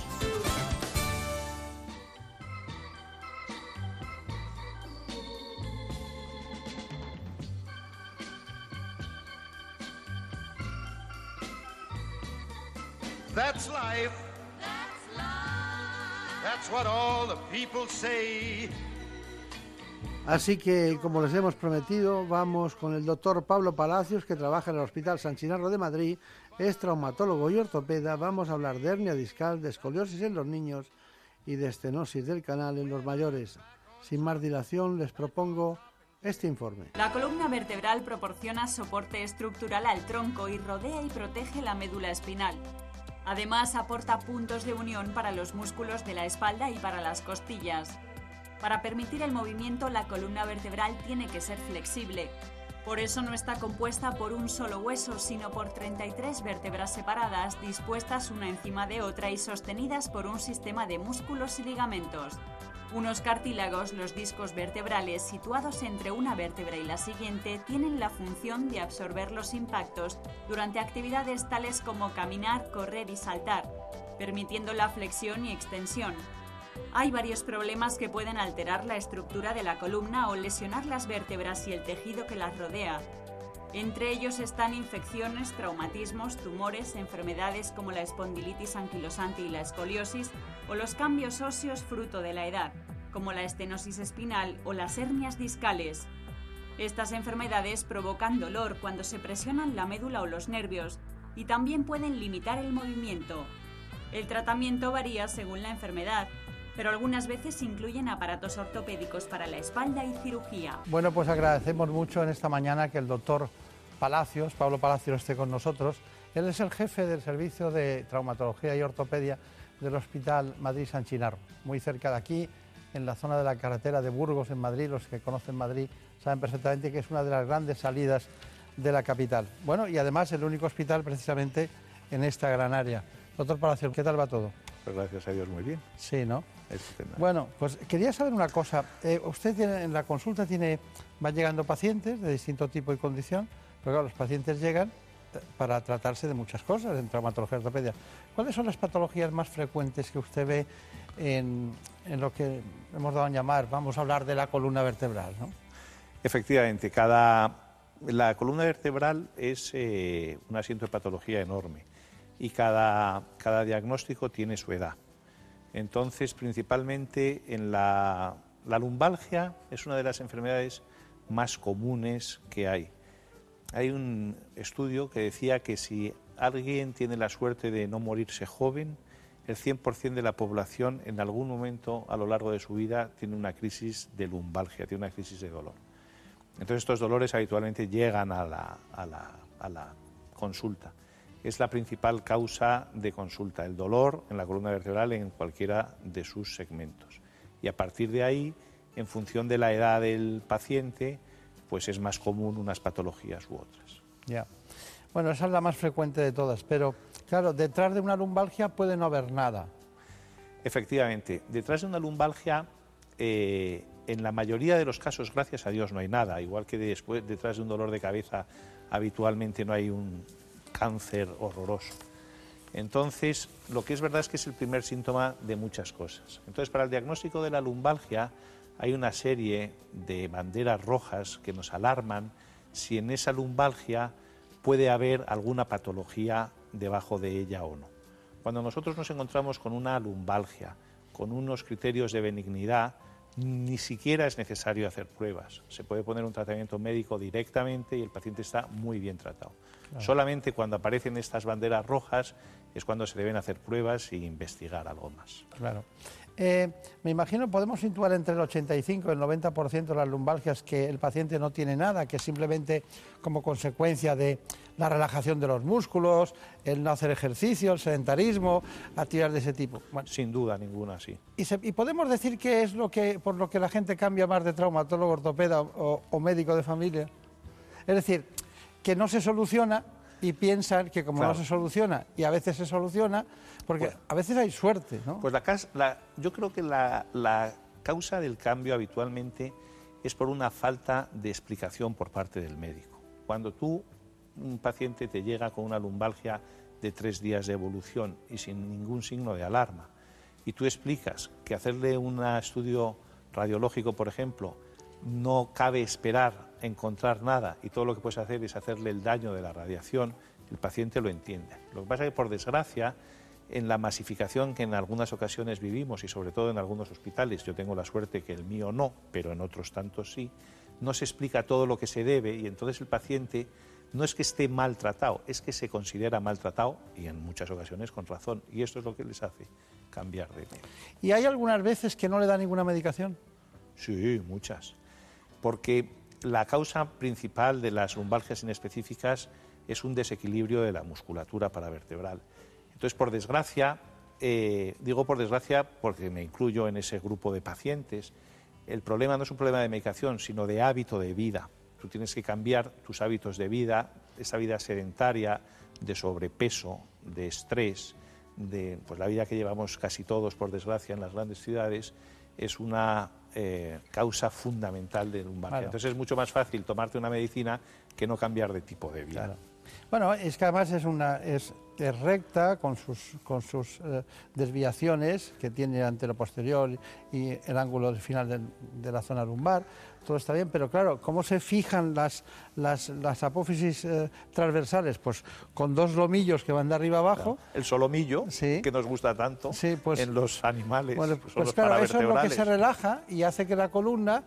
Así que, como les hemos prometido, vamos con el doctor Pablo Palacios, que trabaja en el Hospital San Chinarro de Madrid, es traumatólogo y ortopeda. Vamos a hablar de hernia discal, de escoliosis en los niños y de estenosis del canal en los mayores. Sin más dilación, les propongo este informe. La columna vertebral proporciona soporte estructural al tronco y rodea y protege la médula espinal. Además, aporta puntos de unión para los músculos de la espalda y para las costillas. Para permitir el movimiento, la columna vertebral tiene que ser flexible. Por eso no está compuesta por un solo hueso, sino por 33 vértebras separadas, dispuestas una encima de otra y sostenidas por un sistema de músculos y ligamentos. Unos cartílagos, los discos vertebrales, situados entre una vértebra y la siguiente, tienen la función de absorber los impactos durante actividades tales como caminar, correr y saltar, permitiendo la flexión y extensión. Hay varios problemas que pueden alterar la estructura de la columna o lesionar las vértebras y el tejido que las rodea. Entre ellos están infecciones, traumatismos, tumores, enfermedades como la espondilitis anquilosante y la escoliosis, o los cambios óseos fruto de la edad, como la estenosis espinal o las hernias discales. Estas enfermedades provocan dolor cuando se presionan la médula o los nervios y también pueden limitar el movimiento. El tratamiento varía según la enfermedad, pero algunas veces incluyen aparatos ortopédicos para la espalda y cirugía. Bueno, pues agradecemos mucho en esta mañana que el doctor Palacios, Pablo Palacios, esté con nosotros. Él es el jefe del servicio de traumatología y ortopedia del Hospital Madrid San Chinarro, muy cerca de aquí, en la zona de la carretera de Burgos, en Madrid. Los que conocen Madrid saben perfectamente que es una de las grandes salidas de la capital. Bueno, y además el único hospital precisamente en esta gran área. Doctor Palacios, ¿qué tal va todo? Pues gracias a Dios, muy bien. Sí, ¿no? Bueno, pues quería saber una cosa. Eh, usted tiene, en la consulta tiene, van llegando pacientes de distinto tipo y condición, pero claro, los pacientes llegan eh, para tratarse de muchas cosas en traumatología ortopedia. ¿Cuáles son las patologías más frecuentes que usted ve en, en lo que hemos dado a llamar, vamos a hablar de la columna vertebral? ¿no? Efectivamente, cada, la columna vertebral es eh, un asiento de patología enorme y cada, cada diagnóstico tiene su edad. Entonces, principalmente en la, la lumbalgia es una de las enfermedades más comunes que hay. Hay un estudio que decía que si alguien tiene la suerte de no morirse joven, el 100% de la población en algún momento a lo largo de su vida tiene una crisis de lumbalgia, tiene una crisis de dolor. Entonces estos dolores habitualmente llegan a la, a la, a la consulta. Es la principal causa de consulta, el dolor en la columna vertebral en cualquiera de sus segmentos. Y a partir de ahí, en función de la edad del paciente, pues es más común unas patologías u otras. Ya. Bueno, esa es la más frecuente de todas, pero claro, detrás de una lumbalgia puede no haber nada. Efectivamente, detrás de una lumbalgia, eh, en la mayoría de los casos, gracias a Dios, no hay nada, igual que después, detrás de un dolor de cabeza habitualmente no hay un cáncer horroroso. Entonces, lo que es verdad es que es el primer síntoma de muchas cosas. Entonces, para el diagnóstico de la lumbalgia hay una serie de banderas rojas que nos alarman si en esa lumbalgia puede haber alguna patología debajo de ella o no. Cuando nosotros nos encontramos con una lumbalgia, con unos criterios de benignidad, ni siquiera es necesario hacer pruebas. Se puede poner un tratamiento médico directamente y el paciente está muy bien tratado. Solamente cuando aparecen estas banderas rojas es cuando se deben hacer pruebas e investigar algo más. Claro. Eh, me imagino podemos situar entre el 85 y el 90% de las lumbalgias que el paciente no tiene nada, que simplemente como consecuencia de la relajación de los músculos, el no hacer ejercicio, el sedentarismo, actividades de ese tipo. Sin duda ninguna, sí. ¿Y, podemos decir que es lo que, por lo que la gente cambia más de traumatólogo, ortopeda o médico de familia? Es decir, que no se soluciona y piensan que como no se soluciona y a veces se soluciona, porque a veces hay suerte, ¿no? Pues la, la- yo creo que la, la causa del cambio habitualmente es por una falta de explicación por parte del médico. Cuando tú, un paciente te llega con una lumbalgia de tres días de evolución y sin ningún signo de alarma, y tú explicas que hacerle un estudio radiológico, por ejemplo, no cabe esperar encontrar nada y todo lo que puedes hacer es hacerle el daño de la radiación, el paciente lo entiende. Lo que pasa es que, por desgracia, en la masificación que en algunas ocasiones vivimos y sobre todo en algunos hospitales, yo tengo la suerte que el mío no, pero en otros tantos sí, no se explica todo lo que se debe y entonces el paciente no es que esté maltratado, es que se considera maltratado y en muchas ocasiones con razón. Y esto es lo que les hace cambiar de médico. ¿Y hay algunas veces que no le da ninguna medicación? Sí, muchas. Porque la causa principal de las lumbalgias inespecíficas es un desequilibrio de la musculatura paravertebral. Entonces, por desgracia, eh, digo por desgracia porque me incluyo en ese grupo de pacientes, el problema no es un problema de medicación, sino de hábito de vida. Tú tienes que cambiar tus hábitos de vida, esa vida sedentaria, de sobrepeso, de estrés, de pues, la vida que llevamos casi todos, por desgracia, en las grandes ciudades, es una eh, causa fundamental de lumbalgia. Claro. Entonces es mucho más fácil tomarte una medicina que no cambiar de tipo de vida. Bueno, es que además es una es, es recta con sus con sus eh, desviaciones que tiene antero posterior y el ángulo final de, la zona lumbar. Todo está bien, pero claro, ¿cómo se fijan las las, las apófisis eh, transversales? Pues con dos lomillos que van de arriba abajo. El solomillo, que nos gusta tanto en los animales, Bueno, pues los claro, eso es lo que se relaja y hace que la columna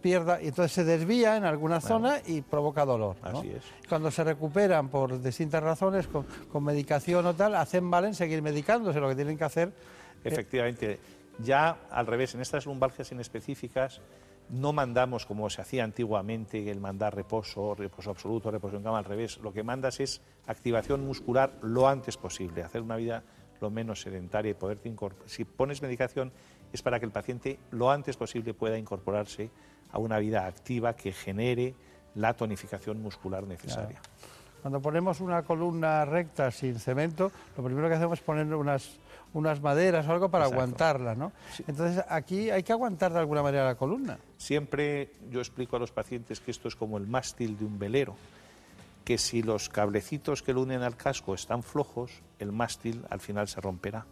pierda, y entonces se desvía en alguna zona y provoca dolor. ¿no? Así es. Cuando se recuperan por distintas razones, con, con medicación o tal, hacen mal en seguir medicándose, lo que tienen que hacer. eh, Efectivamente. Ya al revés, en estas lumbalgias inespecíficas no mandamos como se hacía antiguamente el mandar reposo, reposo absoluto, reposo en cama, al revés. Lo que mandas es activación muscular lo antes posible, hacer una vida lo menos sedentaria y poderte incorporar. Si pones medicación es para que el paciente lo antes posible pueda incorporarse a una vida activa que genere la tonificación muscular necesaria. Cuando ponemos una columna recta sin cemento, lo primero que hacemos es poner unas, unas maderas o algo para Exacto. aguantarla, ¿no? Entonces aquí hay que aguantar de alguna manera la columna. Siempre yo explico a los pacientes que esto es como el mástil de un velero, que si los cablecitos que lo unen al casco están flojos, el mástil al final se romperá.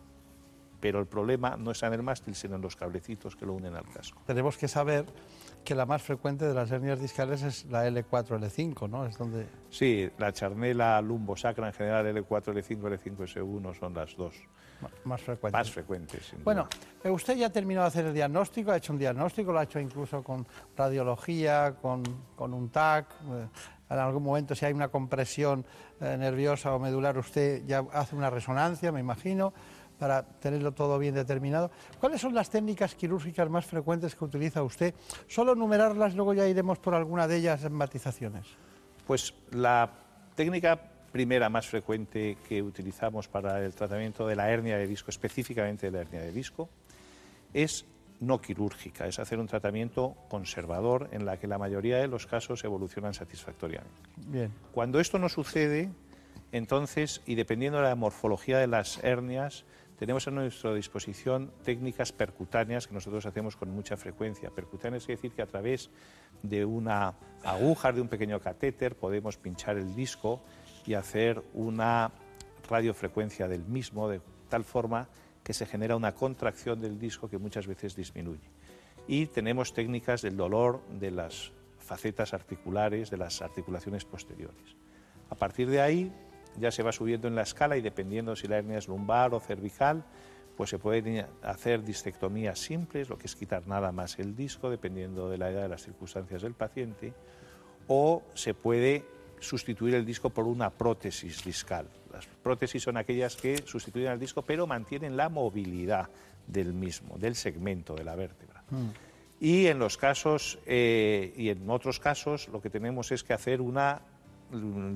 pero el problema no está en el mástil, sino en los cablecitos que lo unen al casco. Tenemos que saber que la más frecuente de las hernias discales es la L4, L5, ¿no? Es donde... Sí, la charnela lumbosacra en general, L4, L5, L5, S1 son las dos más frecuentes. Más frecuentes sin bueno, eh, usted ya ha terminado de hacer el diagnóstico, ha hecho un diagnóstico, lo ha hecho incluso con radiología, con, con un TAC. Eh, en algún momento, si hay una compresión eh, nerviosa o medular, usted ya hace una resonancia, me imagino para tenerlo todo bien determinado. ¿Cuáles son las técnicas quirúrgicas más frecuentes que utiliza usted? Solo enumerarlas, luego ya iremos por alguna de ellas en matizaciones. Pues la técnica primera más frecuente que utilizamos para el tratamiento de la hernia de disco, específicamente de la hernia de disco, es no quirúrgica, es hacer un tratamiento conservador en la que la mayoría de los casos evolucionan satisfactoriamente. Bien. Cuando esto no sucede, entonces, y dependiendo de la morfología de las hernias, tenemos a nuestra disposición técnicas percutáneas que nosotros hacemos con mucha frecuencia. Percutáneas quiere decir que a través de una aguja, de un pequeño catéter, podemos pinchar el disco y hacer una radiofrecuencia del mismo de tal forma que se genera una contracción del disco que muchas veces disminuye. Y tenemos técnicas del dolor de las facetas articulares, de las articulaciones posteriores. A partir de ahí ya se va subiendo en la escala y dependiendo si la hernia es lumbar o cervical, pues se pueden hacer disectomías simples, lo que es quitar nada más el disco, dependiendo de la edad de las circunstancias del paciente, o se puede sustituir el disco por una prótesis discal. Las prótesis son aquellas que sustituyen al disco pero mantienen la movilidad del mismo, del segmento de la vértebra. Mm. Y en los casos, eh, y en otros casos, lo que tenemos es que hacer una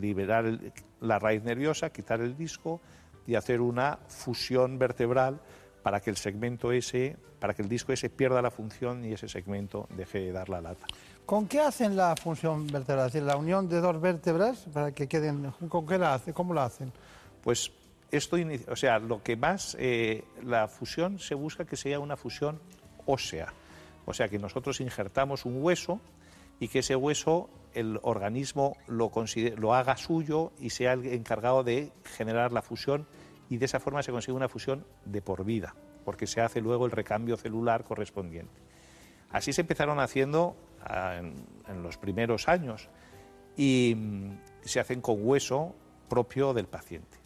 liberar la raíz nerviosa, quitar el disco y hacer una fusión vertebral para que el segmento ese, para que el disco ese pierda la función y ese segmento deje de dar la lata. ¿Con qué hacen la función vertebral? Es decir, la unión de dos vértebras para que queden. ¿Con qué la hacen? ¿Cómo la hacen? Pues esto, o sea, lo que más eh, la fusión se busca que sea una fusión ósea, o sea, que nosotros injertamos un hueso y que ese hueso el organismo lo, lo haga suyo y sea el encargado de generar la fusión y de esa forma se consigue una fusión de por vida, porque se hace luego el recambio celular correspondiente. Así se empezaron haciendo ah, en, los primeros años y mm, se hacen con hueso propio del paciente.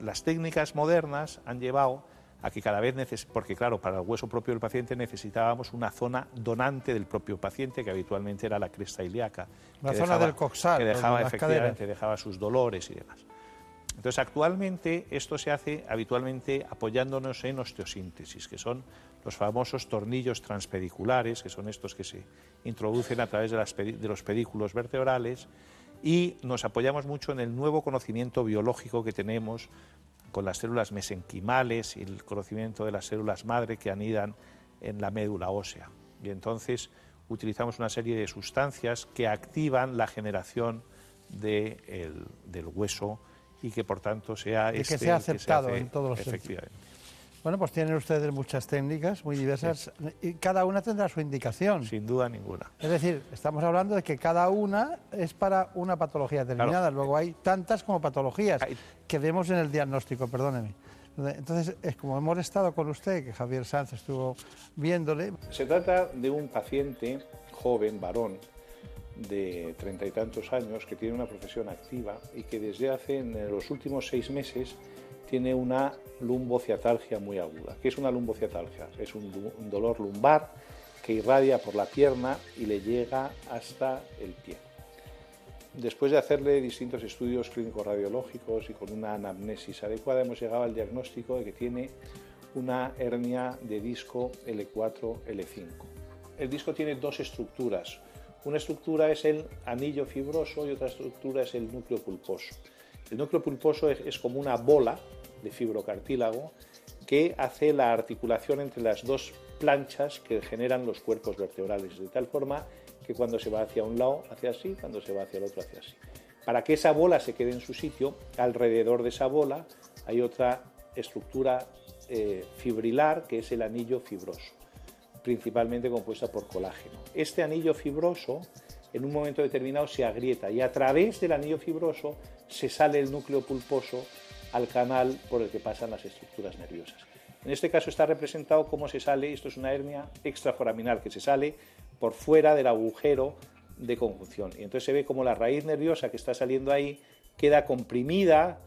Las técnicas modernas han llevado Aquí cada vez porque claro, para el hueso propio del paciente necesitábamos una zona donante del propio paciente, que habitualmente era la cresta ilíaca. La zona del coxal. Que dejaba, efectivamente, dejaba sus dolores y demás. Entonces, actualmente esto se hace habitualmente apoyándonos en osteosíntesis, que son los famosos tornillos transpediculares, que son estos que se introducen a través de, de los pedículos vertebrales, y nos apoyamos mucho en el nuevo conocimiento biológico que tenemos con las células mesenquimales y el conocimiento de las células madre que anidan en la médula ósea. Y entonces utilizamos una serie de sustancias que activan la generación del hueso y que por tanto sea y que este sea aceptado en todos los efectivamente. Bueno, pues tienen ustedes muchas técnicas muy diversas y cada una tendrá su indicación. Sin duda ninguna. Es decir, estamos hablando de que cada una es para una patología determinada. Luego hay tantas como patologías que vemos en el diagnóstico, perdóneme. Entonces, es como hemos estado con usted, que Javier Sanz estuvo viéndole. Se trata de un paciente joven, varón, de treinta y tantos años, que tiene una profesión activa y que desde hace en los últimos seis meses tiene una lumbociatalgia muy aguda. ¿Qué es una lumbociatalgia? Es un, dolor lumbar que irradia por la pierna y le llega hasta el pie. Después de hacerle distintos estudios clínicos radiológicos y con una anamnesis adecuada, hemos llegado al diagnóstico de que tiene una hernia de disco L4-L5. El disco tiene dos estructuras. Una estructura es el anillo fibroso y otra estructura es el núcleo pulposo. El núcleo pulposo es como una bola de fibrocartílago que hace la articulación entre las dos planchas que generan los cuerpos vertebrales, de tal forma que cuando se va hacia un lado, hacia así, cuando se va hacia el otro, hacia así. Para que esa bola se quede en su sitio, alrededor de esa bola hay otra estructura eh, fibrilar que es el anillo fibroso, principalmente compuesta por colágeno. Este anillo fibroso en un momento determinado se agrieta y a través del anillo fibroso se sale el núcleo pulposo al canal por el que pasan las estructuras nerviosas. En este caso está representado cómo se sale, esto es una hernia extraforaminal que se sale por fuera del agujero de conjunción. Y entonces se ve como la raíz nerviosa que está saliendo ahí queda comprimida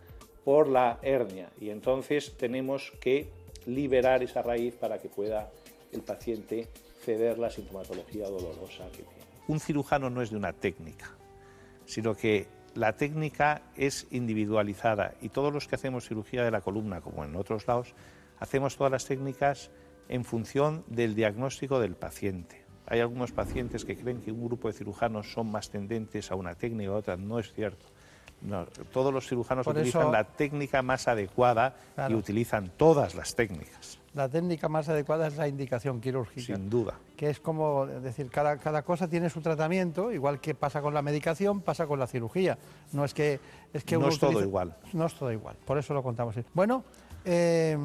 por la hernia. Y entonces tenemos que liberar esa raíz para que pueda el paciente ceder la sintomatología dolorosa que tiene. Un cirujano no es de una técnica, sino que la técnica es individualizada y todos los que hacemos cirugía de la columna, como en otros lados, hacemos todas las técnicas en función del diagnóstico del paciente. Hay algunos pacientes que creen que un grupo de cirujanos son más tendentes a una técnica u otra. No es cierto. todos los cirujanos utilizan la técnica más adecuada y utilizan todas las técnicas. La técnica más adecuada es la indicación quirúrgica. Sin duda. Que es como decir, cada, cada cosa tiene su tratamiento, igual que pasa con la medicación, pasa con la cirugía. No es que... Es que no es todo igual. No es todo igual, por eso lo contamos. Bueno, eh,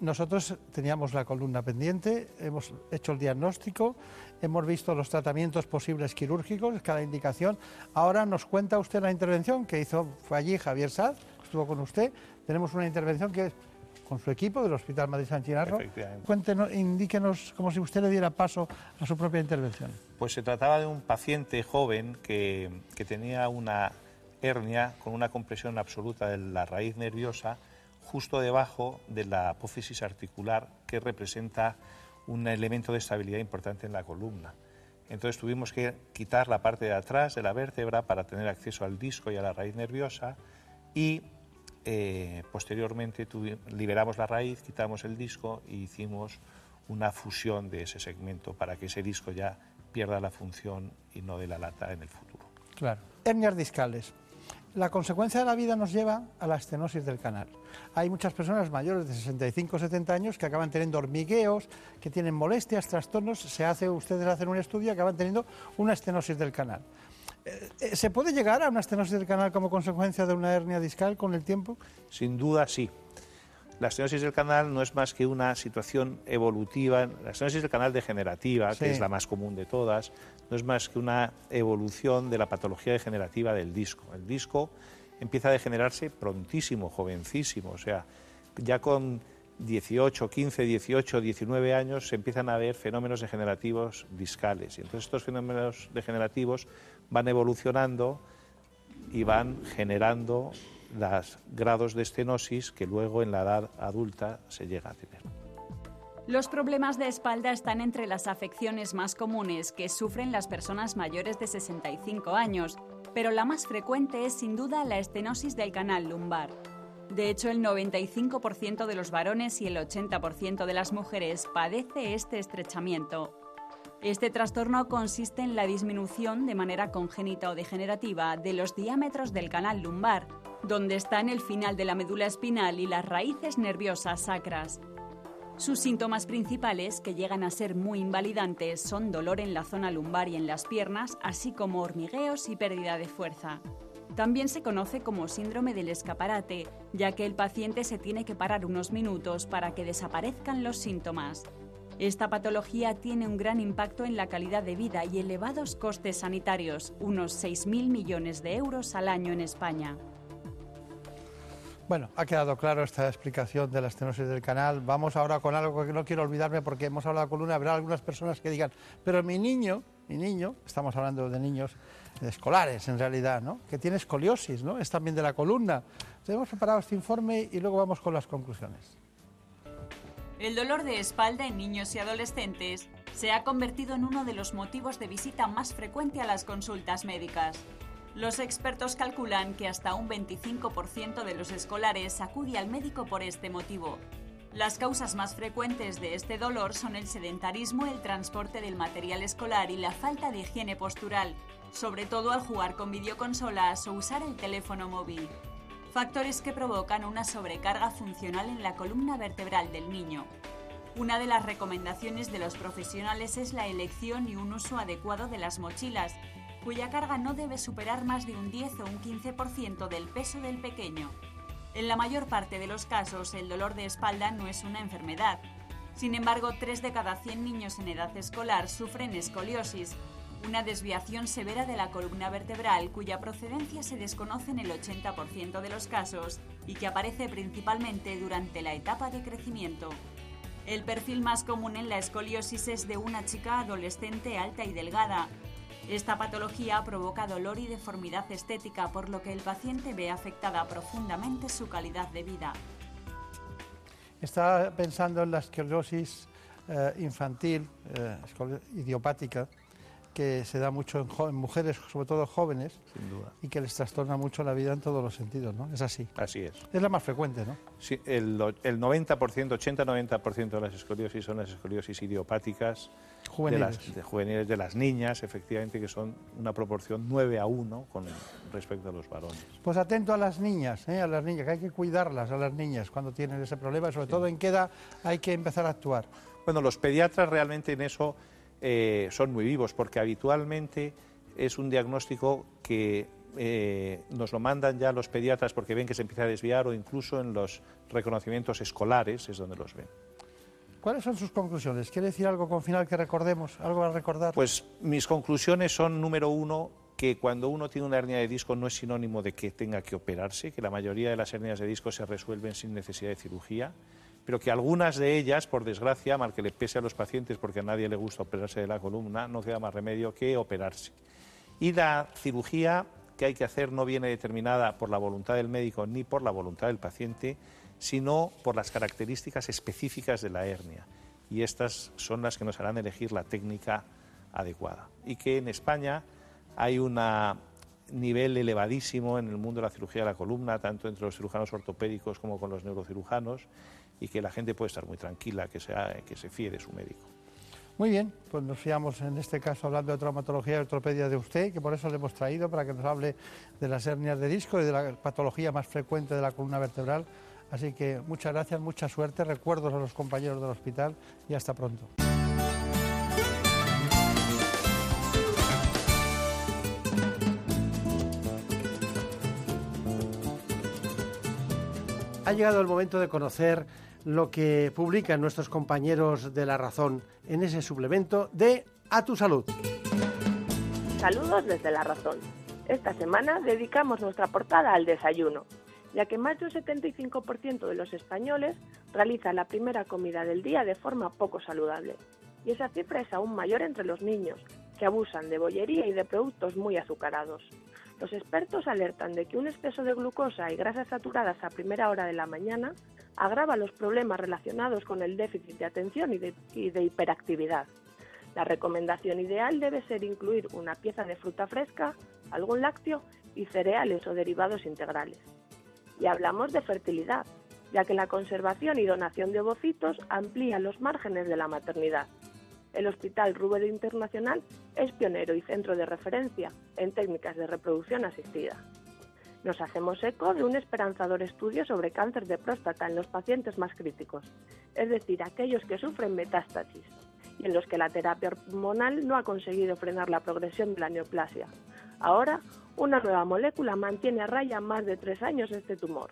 nosotros teníamos la columna pendiente, hemos hecho el diagnóstico, hemos visto los tratamientos posibles quirúrgicos, cada indicación. Ahora nos cuenta usted la intervención que hizo, fue allí Javier Saz, estuvo con usted. Tenemos una intervención que es con su equipo del Hospital Madrid San Chinarro. Cuéntenos, indíquenos como si usted le diera paso a su propia intervención. Pues se trataba de un paciente joven que, que tenía una hernia con una compresión absoluta de la raíz nerviosa justo debajo de la apófisis articular que representa un elemento de estabilidad importante en la columna. Entonces tuvimos que quitar la parte de atrás de la vértebra para tener acceso al disco y a la raíz nerviosa y eh, posteriormente liberamos la raíz, quitamos el disco y hicimos una fusión de ese segmento para que ese disco ya pierda la función y no de la lata en el futuro. Claro. Hernias discales la consecuencia de la vida nos lleva a la estenosis del canal. Hay muchas personas mayores de 65 o 70 años que acaban teniendo hormigueos, que tienen molestias, trastornos. Se hace, ustedes hacen un estudio y acaban teniendo una estenosis del canal. Eh, ¿Se puede llegar a una estenosis del canal como consecuencia de una hernia discal con el tiempo? Sin duda, sí. La estenosis del canal no es más que una situación evolutiva, la estenosis del canal degenerativa, que es la más común de todas, no es más que una evolución de la patología degenerativa del disco. El disco empieza a degenerarse prontísimo, jovencísimo, o sea, ya con 18, 15, 18, 19 años se empiezan a ver fenómenos degenerativos discales. Y entonces estos fenómenos degenerativos van evolucionando y van generando los grados de estenosis que luego en la edad adulta se llega a tener. Los problemas de espalda están entre las afecciones más comunes que sufren las personas mayores de 65 años, pero la más frecuente es sin duda la estenosis del canal lumbar. De hecho, el 95% de los varones y el 80% de las mujeres padece este estrechamiento. Este trastorno consiste en la disminución de manera congénita o degenerativa de los diámetros del canal lumbar, donde están el final de la médula espinal y las raíces nerviosas sacras. Sus síntomas principales, que llegan a ser muy invalidantes, son dolor en la zona lumbar y en las piernas, así como hormigueos y pérdida de fuerza. También se conoce como síndrome del escaparate, ya que el paciente se tiene que parar unos minutos para que desaparezcan los síntomas. Esta patología tiene un gran impacto en la calidad de vida y elevados costes sanitarios, unos 6.000 millones de euros al año en España. Bueno, ha quedado claro esta explicación de la estenosis del canal. Vamos ahora con algo que no quiero olvidarme porque hemos hablado con una, habrá algunas personas que digan, pero mi niño, mi niño, estamos hablando de niños escolares en realidad, ¿no? Que tiene escoliosis, ¿no? Es también de la columna. hemos preparado este informe y luego vamos con las conclusiones. El dolor de espalda en niños y adolescentes se ha convertido en uno de los motivos de visita más frecuente a las consultas médicas. Los expertos calculan que hasta un 25% de los escolares acude al médico por este motivo. Las causas más frecuentes de este dolor son el sedentarismo, el transporte del material escolar y la falta de higiene postural, sobre todo al jugar con videoconsolas o usar el teléfono móvil. Factores que provocan una sobrecarga funcional en la columna vertebral del niño. Una de las recomendaciones de los profesionales es la elección y un uso adecuado de las mochilas, cuya carga no debe superar más de un 10 o un 15% del peso del pequeño. En la mayor parte de los casos, el dolor de espalda no es una enfermedad. Sin embargo, 3 de cada 100 niños en edad escolar sufren escoliosis, una desviación severa de la columna vertebral cuya procedencia se desconoce en el 80% de los casos y que aparece principalmente durante la etapa de crecimiento. El perfil más común en la escoliosis es de una chica adolescente alta y delgada. Esta patología provoca dolor y deformidad estética, por lo que el paciente ve afectada profundamente su calidad de vida. Está pensando en la esclerosis eh, infantil, eh, idiopática, que se da mucho en, mujeres, sobre todo jóvenes, y que les trastorna mucho la vida en todos los sentidos, ¿no? Es así. Así es. Es la más frecuente, ¿no? Sí, el, el 90%, 80-90% de las escoliosis son las escoliosis idiopáticas juveniles. De, las, juveniles, de las niñas, efectivamente, que son una proporción 9 a 1 con respecto a los varones. Pues atento a las niñas, ¿eh? a las niñas, que hay que cuidarlas a las niñas cuando tienen ese problema, sobre todo en qué edad hay que empezar a actuar. Bueno, los pediatras realmente en eso eh, son muy vivos, porque habitualmente es un diagnóstico que eh, nos lo mandan ya los pediatras porque ven que se empieza a desviar o incluso en los reconocimientos escolares es donde los ven. ¿Cuáles son sus conclusiones? ¿Quiere decir algo con final que recordemos? ¿Algo a recordar? Pues mis conclusiones son, número uno, que cuando uno tiene una hernia de disco no es sinónimo de que tenga que operarse, que la mayoría de las hernias de disco se resuelven sin necesidad de cirugía pero que algunas de ellas, por desgracia, mal que le pese a los pacientes, porque a nadie le gusta operarse de la columna, no queda más remedio que operarse. Y la cirugía que hay que hacer no viene determinada por la voluntad del médico ni por la voluntad del paciente, sino por las características específicas de la hernia. Y estas son las que nos harán elegir la técnica adecuada. Y que en España hay un nivel elevadísimo en el mundo de la cirugía de la columna, tanto entre los cirujanos ortopédicos como con los neurocirujanos, y que la gente puede estar muy tranquila, que, sea, que se fíe de su médico. Muy bien, pues nos fiamos en este caso hablando de traumatología y ortopedia de usted, que por eso le hemos traído para que nos hable de las hernias de disco y de la patología más frecuente de la columna vertebral. Así que muchas gracias, mucha suerte, recuerdos a los compañeros del hospital y hasta pronto. Ha llegado el momento de conocer lo que publican nuestros compañeros de La Razón en ese suplemento de A tu Salud. Saludos desde La Razón. Esta semana dedicamos nuestra portada al desayuno, ya que más de un 75% de los españoles realizan la primera comida del día de forma poco saludable. Y esa cifra es aún mayor entre los niños, que abusan de bollería y de productos muy azucarados. Los expertos alertan de que un exceso de glucosa y grasas saturadas a primera hora de la mañana agrava los problemas relacionados con el déficit de atención y de, hiperactividad. La recomendación ideal debe ser incluir una pieza de fruta fresca, algún lácteo y cereales o derivados integrales. Y hablamos de fertilidad, ya que la conservación y donación de ovocitos amplía los márgenes de la maternidad. El Hospital Rubén Internacional es pionero y centro de referencia en técnicas de reproducción asistida. Nos hacemos eco de un esperanzador estudio sobre cáncer de próstata en los pacientes más críticos, es decir, aquellos que sufren metástasis, y en los que la terapia hormonal no ha conseguido frenar la progresión de la neoplasia. Ahora, una nueva molécula mantiene a raya más de tres años este tumor.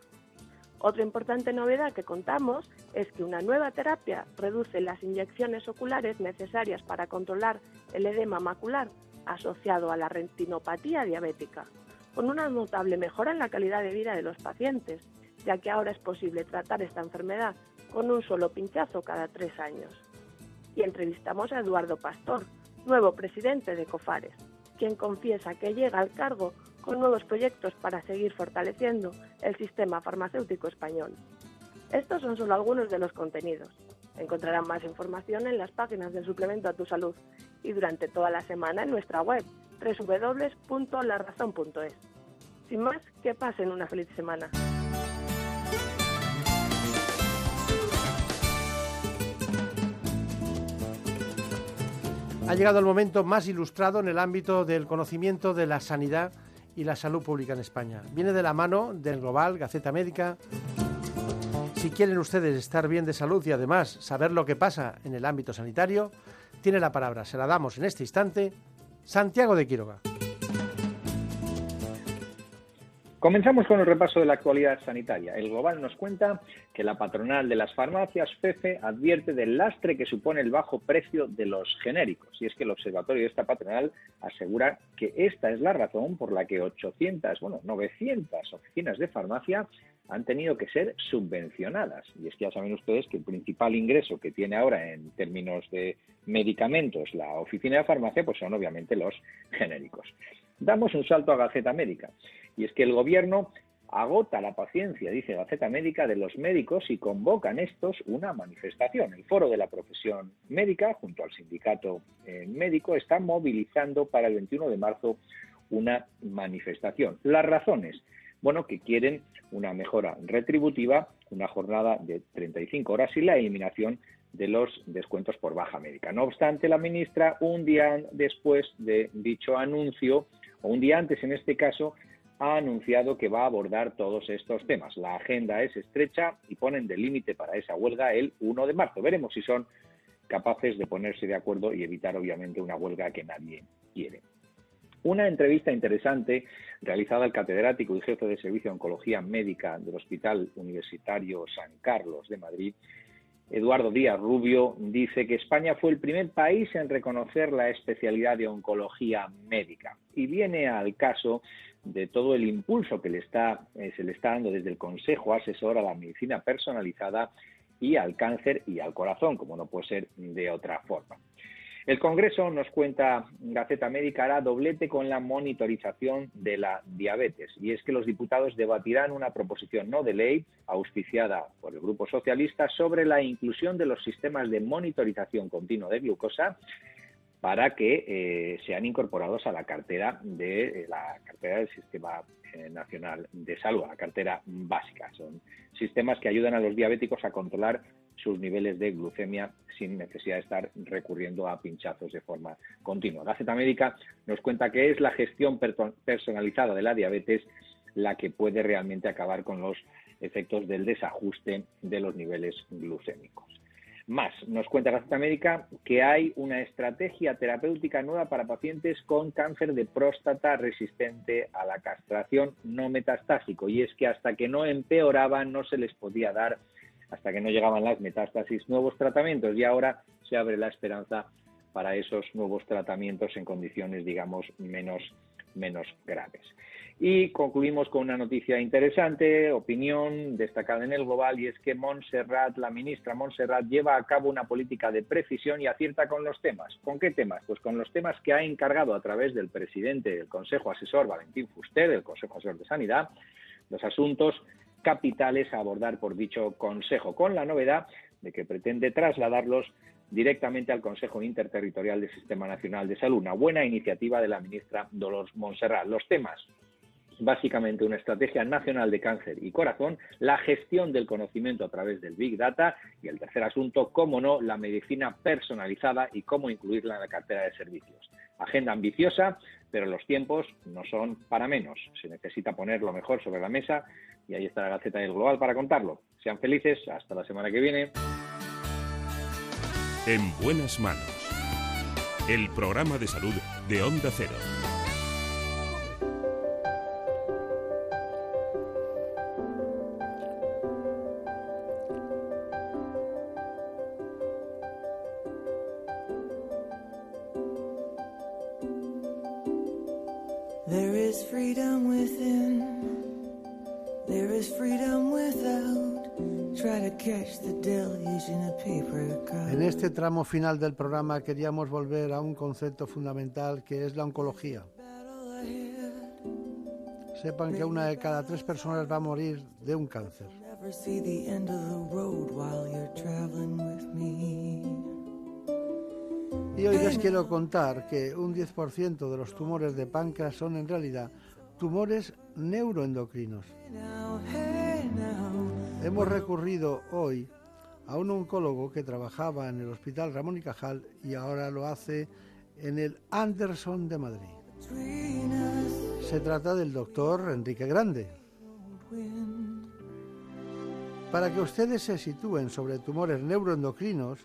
Otra importante novedad que contamos es que una nueva terapia reduce las inyecciones oculares necesarias para controlar el edema macular asociado a la retinopatía diabética, con una notable mejora en la calidad de vida de los pacientes, ya que ahora es posible tratar esta enfermedad con un solo pinchazo cada tres años. Y entrevistamos a Eduardo Pastor, nuevo presidente de COFARES, quien confiesa que llega al cargo con nuevos proyectos para seguir fortaleciendo el sistema farmacéutico español. Estos son solo algunos de los contenidos. Encontrarán más información en las páginas del suplemento a tu salud y durante toda la semana en nuestra web www.larazón.es. Sin más, que pasen una feliz semana. Ha llegado el momento más ilustrado en el ámbito del conocimiento de la sanidad y la salud pública en España. Viene de la mano del Global, Gaceta Médica. Si quieren ustedes estar bien de salud y además saber lo que pasa en el ámbito sanitario, tiene la palabra, se la damos en este instante, Santiago de Quiroga. Comenzamos con el repaso de la actualidad sanitaria. El Global nos cuenta que la patronal de las farmacias, FEFE, advierte del lastre que supone el bajo precio de los genéricos. Y es que el observatorio de esta patronal asegura que esta es la razón por la que 800, bueno, 900 oficinas de farmacia han tenido que ser subvencionadas. Y es que ya saben ustedes que el principal ingreso que tiene ahora en términos de medicamentos la oficina de farmacia, pues son obviamente los genéricos. Damos un salto a Gaceta Médica. Y es que el gobierno agota la paciencia, dice Gaceta Médica, de los médicos y convocan estos una manifestación. El foro de la profesión médica, junto al sindicato eh, médico, está movilizando para el 21 de marzo una manifestación. Las razones, bueno, que quieren una mejora retributiva, una jornada de 35 horas y la eliminación de los descuentos por baja médica. No obstante, la ministra, un día después de dicho anuncio, o un día antes en este caso, ha anunciado que va a abordar todos estos temas. La agenda es estrecha y ponen de límite para esa huelga el 1 de marzo. Veremos si son capaces de ponerse de acuerdo y evitar, obviamente, una huelga que nadie quiere. Una entrevista interesante realizada al catedrático y jefe de servicio de oncología médica del Hospital Universitario San Carlos de Madrid, Eduardo Díaz Rubio, dice que España fue el primer país en reconocer la especialidad de oncología médica y viene al caso de todo el impulso que le está, eh, se le está dando desde el Consejo Asesor a la Medicina Personalizada y al cáncer y al corazón, como no puede ser de otra forma. El Congreso, nos cuenta Gaceta Médica, hará doblete con la monitorización de la diabetes. Y es que los diputados debatirán una proposición no de ley auspiciada por el Grupo Socialista sobre la inclusión de los sistemas de monitorización continua de glucosa para que eh, sean incorporados a la cartera de eh, la cartera del Sistema eh, Nacional de Salud, a la cartera básica. Son sistemas que ayudan a los diabéticos a controlar sus niveles de glucemia sin necesidad de estar recurriendo a pinchazos de forma continua. La Z Médica nos cuenta que es la gestión personalizada de la diabetes la que puede realmente acabar con los efectos del desajuste de los niveles glucémicos. Más, nos cuenta la Médica que hay una estrategia terapéutica nueva para pacientes con cáncer de próstata resistente a la castración no metastásico. Y es que hasta que no empeoraban no se les podía dar, hasta que no llegaban las metástasis, nuevos tratamientos. Y ahora se abre la esperanza para esos nuevos tratamientos en condiciones, digamos, menos, menos graves. Y concluimos con una noticia interesante, opinión destacada en el global, y es que Montserrat, la ministra Montserrat, lleva a cabo una política de precisión y acierta con los temas. ¿Con qué temas? Pues con los temas que ha encargado a través del presidente del Consejo Asesor, Valentín Fuster, del Consejo Asesor de Sanidad, los asuntos capitales a abordar por dicho Consejo, con la novedad de que pretende trasladarlos directamente al Consejo Interterritorial del Sistema Nacional de Salud. Una buena iniciativa de la ministra Dolores Montserrat. Los temas básicamente una estrategia nacional de cáncer y corazón, la gestión del conocimiento a través del Big Data y el tercer asunto, cómo no, la medicina personalizada y cómo incluirla en la cartera de servicios. Agenda ambiciosa, pero los tiempos no son para menos. Se necesita poner lo mejor sobre la mesa y ahí está la Gaceta del Global para contarlo. Sean felices, hasta la semana que viene. En buenas manos. El programa de salud de Onda Cero. Tramo final del programa queríamos volver a un concepto fundamental que es la oncología. Sepan que una de cada tres personas va a morir de un cáncer. Y hoy les quiero contar que un 10% de los tumores de páncreas son en realidad tumores neuroendocrinos. Hemos recurrido hoy a un oncólogo que trabajaba en el Hospital Ramón y Cajal y ahora lo hace en el Anderson de Madrid. Se trata del doctor Enrique Grande. Para que ustedes se sitúen sobre tumores neuroendocrinos,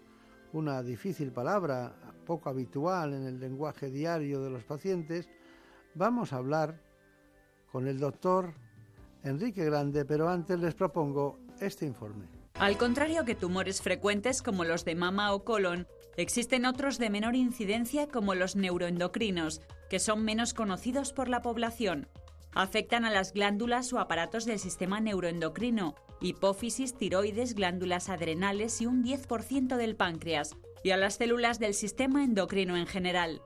una difícil palabra poco habitual en el lenguaje diario de los pacientes, vamos a hablar con el doctor Enrique Grande, pero antes les propongo este informe. Al contrario que tumores frecuentes como los de mama o colon, existen otros de menor incidencia como los neuroendocrinos, que son menos conocidos por la población. Afectan a las glándulas o aparatos del sistema neuroendocrino, hipófisis, tiroides, glándulas adrenales y un 10% del páncreas, y a las células del sistema endocrino en general.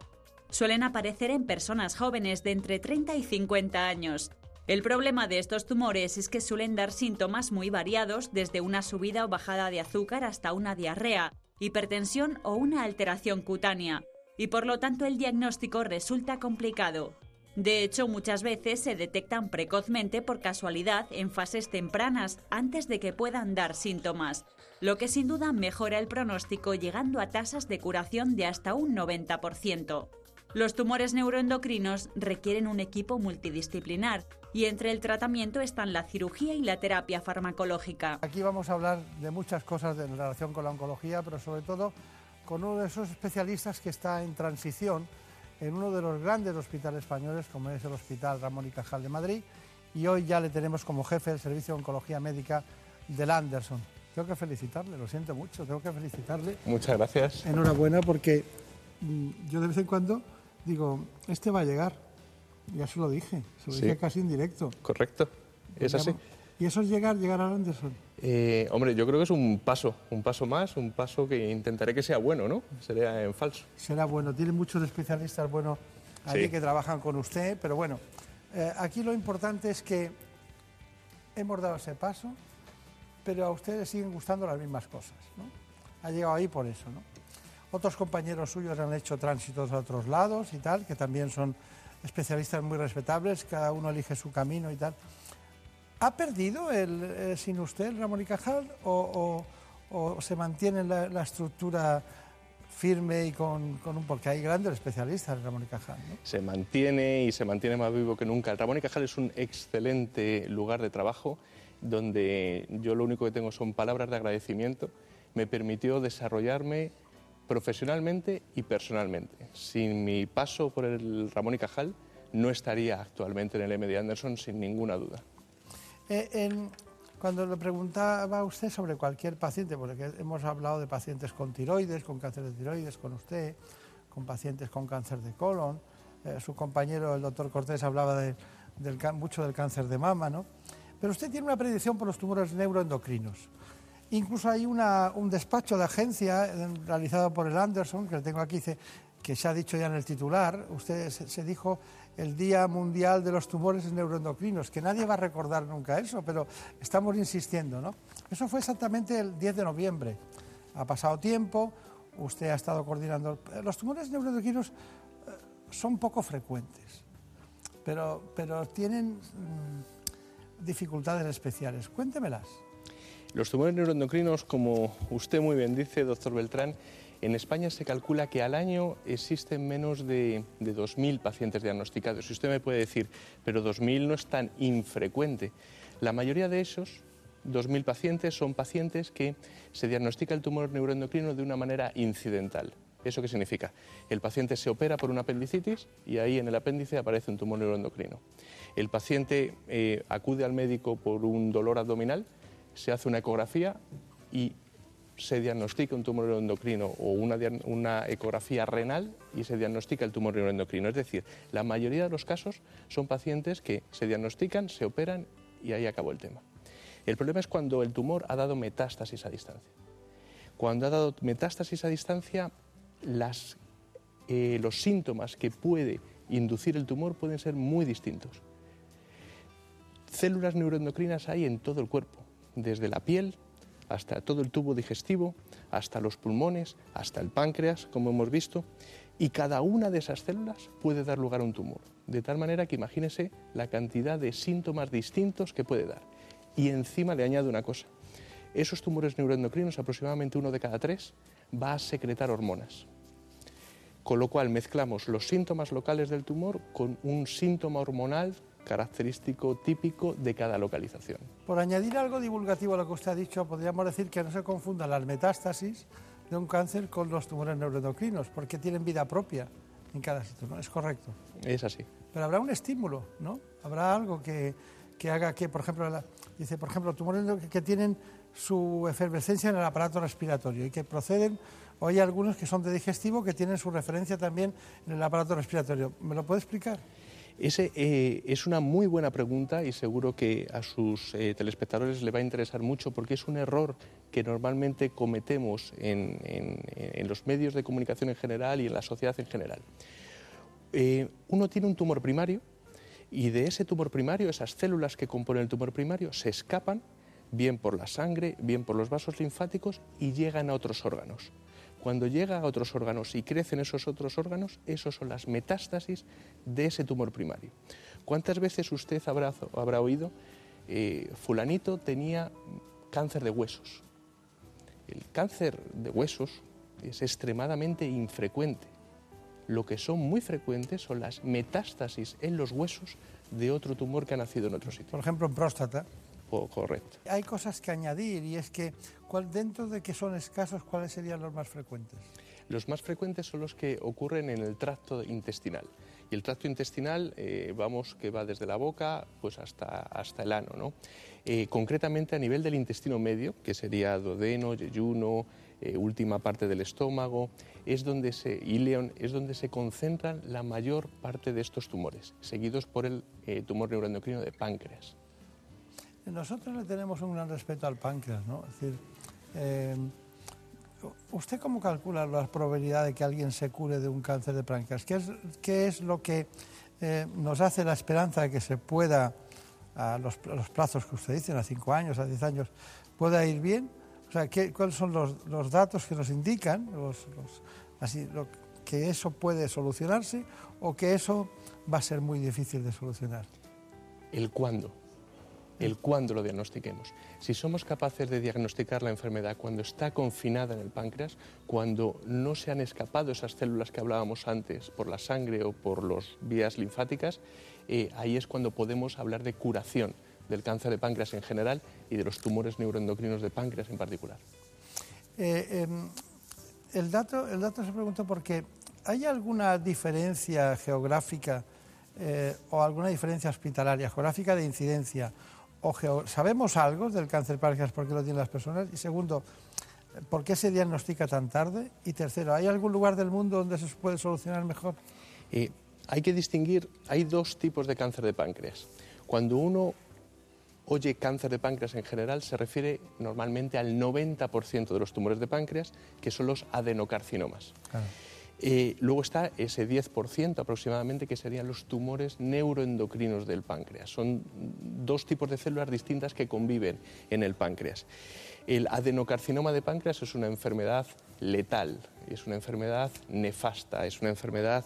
Suelen aparecer en personas jóvenes de entre 30 y 50 años. El problema de estos tumores es que suelen dar síntomas muy variados, desde una subida o bajada de azúcar hasta una diarrea, hipertensión o una alteración cutánea, y por lo tanto el diagnóstico resulta complicado. De hecho, muchas veces se detectan precozmente por casualidad en fases tempranas antes de que puedan dar síntomas, lo que sin duda mejora el pronóstico llegando a tasas de curación de hasta un 90%. Los tumores neuroendocrinos requieren un equipo multidisciplinar y entre el tratamiento están la cirugía y la terapia farmacológica. Aquí vamos a hablar de muchas cosas en relación con la oncología, pero sobre todo con uno de esos especialistas que está en transición en uno de los grandes hospitales españoles, como es el Hospital Ramón y Cajal de Madrid, y hoy ya le tenemos como jefe del Servicio de Oncología Médica del Anderson. Tengo que felicitarle, lo siento mucho, tengo que felicitarle. Muchas gracias. Enhorabuena porque mm, yo de vez en cuando digo, este va a llegar. Ya se lo dije, se lo Sí. dije casi en directo. Correcto, es así. ¿Y eso es llegar, llegar al Anderson? Eh, hombre, yo creo que es un paso, un paso más, un paso que intentaré que sea bueno, ¿no? Sería en falso. Será bueno, tiene muchos especialistas buenos allí Sí. que trabajan con usted, pero bueno, eh, aquí lo importante es que hemos dado ese paso, pero a ustedes siguen gustando las mismas cosas, ¿no? Ha llegado ahí por eso, ¿no? Otros compañeros suyos han hecho tránsitos a otros lados y tal, que también son especialistas muy respetables, cada uno elige su camino y tal. ¿Ha perdido el, eh, sin usted el Ramón y Cajal o, o- se mantiene la, la estructura firme y con, con un... porque hay grandes especialistas en Ramón y Cajal. Se mantiene y se mantiene más vivo que nunca. El Ramón y Cajal es un excelente lugar de trabajo donde yo lo único que tengo son palabras de agradecimiento. Me permitió desarrollarme profesionalmente y personalmente. Sin mi paso por el Ramón y Cajal no estaría actualmente en el MD Anderson sin ninguna duda. Eh, cuando le preguntaba a usted sobre cualquier paciente, porque hemos hablado de pacientes con tiroides, con cáncer de tiroides, con usted, con pacientes con cáncer de colon, eh, su compañero, el doctor Cortés, hablaba mucho del cáncer de mama, ¿no? Pero usted tiene una predicción por los tumores neuroendocrinos. Incluso hay un despacho de agencia eh, realizado por el Anderson, que tengo aquí, que se ha dicho ya en el titular, usted se, se dijo el Día Mundial de los Tumores Neuroendocrinos, que nadie va a recordar nunca eso, pero estamos insistiendo, ¿no? Eso fue exactamente el 10 de noviembre. Ha pasado tiempo, usted ha estado coordinando. Los tumores neuroendocrinos eh, son poco frecuentes, pero, pero tienen mm, dificultades especiales. Cuéntemelas. Los tumores neuroendocrinos, como usted muy bien dice, doctor Beltrán, en España se calcula que al año existen menos de, de 2.000 pacientes diagnosticados. Y usted me puede decir, pero 2.000 no es tan infrecuente. La mayoría de esos 2.000 pacientes son pacientes que se diagnostica el tumor neuroendocrino de una manera incidental. ¿Eso qué significa? El paciente se opera por una apendicitis y ahí en el apéndice aparece un tumor neuroendocrino. El paciente eh, acude al médico por un dolor abdominal, se hace una ecografía y se diagnostica un tumor neuroendocrino o una, una ecografía renal y se diagnostica el tumor neuroendocrino. Es decir, la mayoría de los casos son pacientes que se diagnostican, se operan y ahí acabó el tema. El problema es cuando el tumor ha dado metástasis a distancia. Cuando ha dado metástasis a distancia, eh, los síntomas que puede inducir el tumor pueden ser muy distintos. Células neuroendocrinas hay en todo el cuerpo, desde la piel hasta todo el tubo digestivo, hasta los pulmones, hasta el páncreas, como hemos visto, y cada una de esas células puede dar lugar a un tumor. De tal manera que imagínese la cantidad de síntomas distintos que puede dar. Y encima le añado una cosa. Esos tumores neuroendocrinos, aproximadamente uno de cada tres, va a secretar hormonas. Con lo cual mezclamos los síntomas locales del tumor con un síntoma hormonal característico típico de cada localización. Por añadir algo divulgativo a lo que usted ha dicho, podríamos decir que no se confundan las metástasis de un cáncer con los tumores neuroendocrinos, porque tienen vida propia en cada sitio, ¿no? Es correcto. Es así. Pero habrá un estímulo, ¿no? Habrá algo que, que haga que, por ejemplo, dice, por ejemplo, tumores que tienen su efervescencia en el aparato respiratorio y que proceden, o hay algunos que son de digestivo que tienen su referencia también en el aparato respiratorio. ¿Me lo puede explicar? Ese, eh, es una muy buena pregunta y seguro que a sus eh, telespectadores le va a interesar mucho porque es un error que normalmente cometemos en, los medios de comunicación en general y en la sociedad en general. Eh, uno tiene un tumor primario y de ese tumor primario, esas células que componen el tumor primario, se escapan bien por la sangre, bien por los vasos linfáticos y llegan a otros órganos. Cuando llega a otros órganos y crecen esos otros órganos, esos son las metástasis de ese tumor primario. ¿Cuántas veces usted habrá, habrá oído, eh, fulanito tenía cáncer de huesos? El cáncer de huesos es extremadamente infrecuente. Lo que son muy frecuentes son las metástasis en los huesos de otro tumor que ha nacido en otro sitio. Por ejemplo, en próstata correcto. Hay cosas que añadir y es que dentro de que son escasos, ¿cuáles serían los más frecuentes? Los más frecuentes son los que ocurren en el tracto intestinal. Y el tracto intestinal, eh, vamos, que va desde la boca pues hasta, hasta el ano. ¿no? Eh, concretamente a nivel del intestino medio, que sería duodeno, yeyuno, eh, última parte del estómago, es donde se, ileón, es donde se concentran la mayor parte de estos tumores, seguidos por el tumor neuroendocrino de páncreas. Nosotros le tenemos un gran respeto al páncreas, ¿no? Es decir, eh, ¿usted cómo calcula la probabilidad de que alguien se cure de un cáncer de páncreas? ¿Qué es, qué es lo que eh, nos hace la esperanza de que se pueda, a los, plazos que usted dice, a cinco años, a diez años, pueda ir bien? O sea, ¿qué, ¿cuáles son los, los, datos que nos indican así, que eso puede solucionarse o que eso va a ser muy difícil de solucionar? El cuándo el cuándo lo diagnostiquemos. Si somos capaces de diagnosticar la enfermedad cuando está confinada en el páncreas, cuando no se han escapado esas células que hablábamos antes por la sangre o por las vías linfáticas, eh, ahí es cuando podemos hablar de curación del cáncer de páncreas en general y de los tumores neuroendocrinos de páncreas en particular. Eh, em, el, dato, el dato se pregunta porque ¿hay alguna diferencia geográfica eh, o alguna diferencia hospitalaria, geográfica de incidencia ¿sabemos algo del cáncer de páncreas por qué lo tienen las personas? Y segundo, ¿por qué se diagnostica tan tarde? Y tercero, ¿hay algún lugar del mundo donde se puede solucionar mejor? Eh, hay que distinguir, hay dos tipos de cáncer de páncreas. Cuando uno oye cáncer de páncreas en general, se refiere normalmente al 90% de los tumores de páncreas, que son los adenocarcinomas. Eh, luego está ese 10% aproximadamente que serían los tumores neuroendocrinos del páncreas. Son dos tipos de células distintas que conviven en el páncreas. El adenocarcinoma de páncreas es una enfermedad letal, es una enfermedad nefasta, es una enfermedad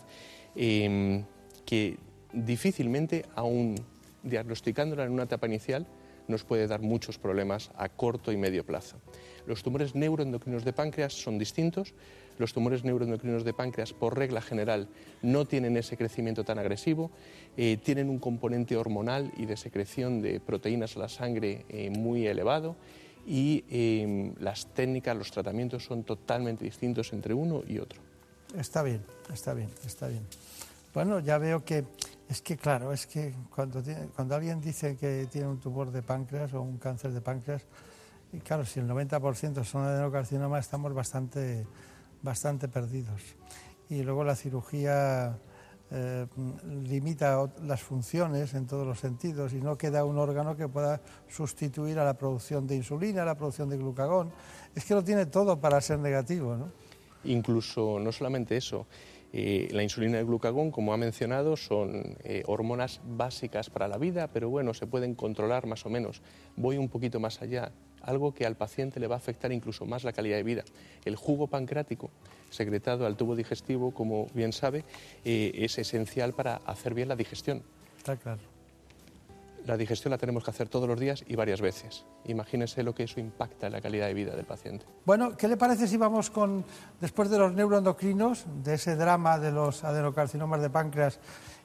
em, que difícilmente, aún diagnosticándola en una etapa inicial, nos puede dar muchos problemas a corto y medio plazo. Los tumores neuroendocrinos de páncreas son distintos, los tumores neuroendocrinos de páncreas, por regla general, no tienen ese crecimiento tan agresivo, eh, tienen un componente hormonal y de secreción de proteínas a la sangre eh, muy elevado y em, las técnicas, los tratamientos son totalmente distintos entre uno y otro. Está bien, está bien, está bien. Bueno, ya veo que es que, claro, es que cuando, cuando alguien dice que tiene un tumor de páncreas o un cáncer de páncreas, y claro, si el 90% son adenocarcinoma, estamos bastante bastante perdidos. Y luego la cirugía eh, limita las funciones en todos los sentidos y no queda un órgano que pueda sustituir a la producción de insulina, a la producción de glucagón. Es que lo tiene todo para ser negativo, ¿no? Incluso, no solamente eso, eh, la insulina y el glucagón, como ha mencionado, son eh, hormonas básicas para la vida, pero bueno, se pueden controlar más o menos. Voy un poquito más allá algo que al paciente le va a afectar incluso más la calidad de vida. El jugo pancreático secretado al tubo digestivo, como bien sabe, eh, es esencial para hacer bien la digestión. Está claro. La digestión la tenemos que hacer todos los días y varias veces. Imagínese lo que eso impacta en la calidad de vida del paciente. Bueno, ¿qué le parece si vamos con, después de los neuroendocrinos, de ese drama de los adenocarcinomas de páncreas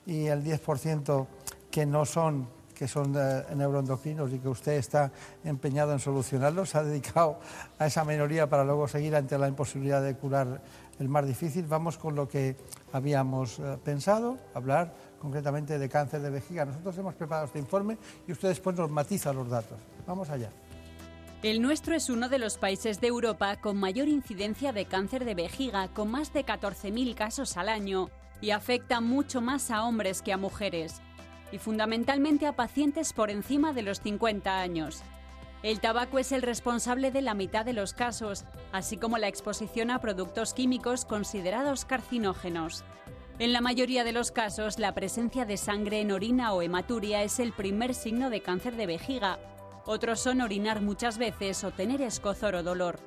y el 10% que no son que son neuroendocrinos y que usted está empeñado en solucionarlos, ha dedicado a esa minoría para luego seguir ante la imposibilidad de curar el más difícil. Vamos con lo que habíamos eh, pensado, hablar concretamente de cáncer de vejiga. Nosotros hemos preparado este informe y usted después nos matiza los datos. Vamos allá. El nuestro es uno de los países de Europa con mayor incidencia de cáncer de vejiga, con más de 14.000 casos al año, y afecta mucho más a hombres que a mujeres, y fundamentalmente a pacientes por encima de los 50 años. El tabaco es el responsable de la mitad de los casos, así como la exposición a productos químicos considerados carcinógenos. En la mayoría de los casos, la presencia de sangre en orina o hematuria es el primer signo de cáncer de vejiga, otros son orinar muchas veces o tener escozor o dolor.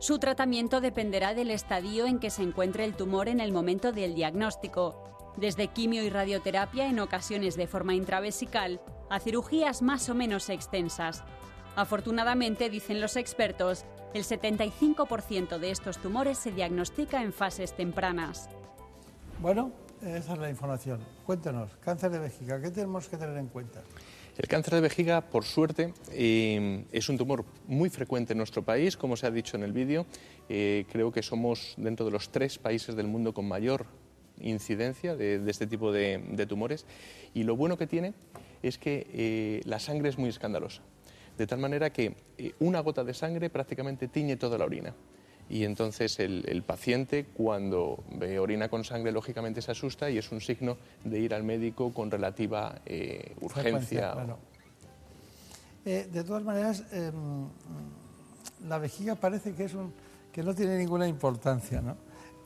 Su tratamiento dependerá del estadio en que se encuentre el tumor en el momento del diagnóstico, desde quimio y radioterapia en ocasiones de forma intravesical a cirugías más o menos extensas. Afortunadamente, dicen los expertos, el 75% de estos tumores se diagnostica en fases tempranas. Bueno, esa es la información. Cuéntenos, cáncer de vejiga, ¿qué tenemos que tener en cuenta? El cáncer de vejiga, por suerte, eh, es un tumor muy frecuente en nuestro país, como se ha dicho en el vídeo. Eh, creo que somos dentro de los tres países del mundo con mayor incidencia de, este tipo de, tumores. Y lo bueno que tiene es que eh, la sangre es muy escandalosa, de tal manera que una gota de sangre prácticamente tiñe toda la orina y entonces el, paciente cuando ve orina con sangre lógicamente se asusta y es un signo de ir al médico con relativa eh, urgencia. Eh, de todas maneras, em, la vejiga parece que, es un, que no tiene ninguna importancia, ¿no?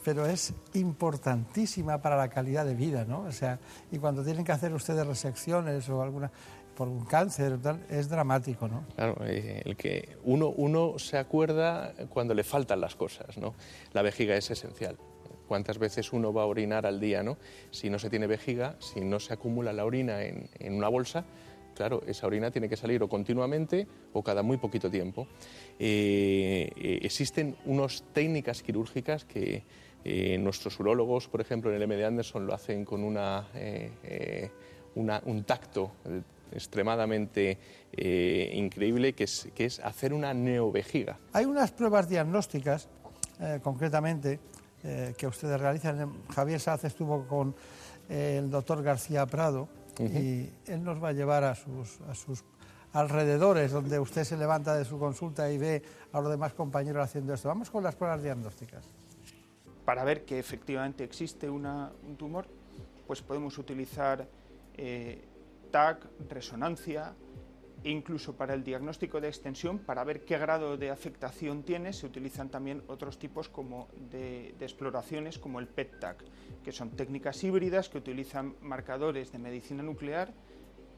Pero es importantísima para la calidad de vida, ¿no? O sea, y cuando tienen que hacer ustedes resecciones o alguna por un cáncer, es dramático, ¿no? Claro, eh, el que uno, uno se acuerda cuando le faltan las cosas, ¿no? La vejiga es esencial. ¿Cuántas veces uno va a orinar al día, no? Si no se tiene vejiga, si no se acumula la orina en, una bolsa, claro, esa orina tiene que salir o continuamente o cada muy poquito tiempo. Eh, eh, existen unas técnicas quirúrgicas que nuestros urólogos, por ejemplo, en el M. de Anderson lo hacen con una, un tacto extremadamente eh, increíble, que es, que es hacer una neovejiga. Hay unas pruebas diagnósticas, eh, concretamente, eh, que ustedes realizan. Javier Saz estuvo con el doctor García Prado y él nos va a llevar a sus, a sus alrededores, donde usted se levanta de su consulta y ve a los demás compañeros haciendo esto. Vamos con las pruebas diagnósticas. Para ver que efectivamente existe un tumor, pues podemos utilizar TAC, resonancia, e incluso para el diagnóstico de extensión, para ver qué grado de afectación tiene, se utilizan también otros tipos como de, exploraciones como el PET-TAC, que son técnicas híbridas que utilizan marcadores de medicina nuclear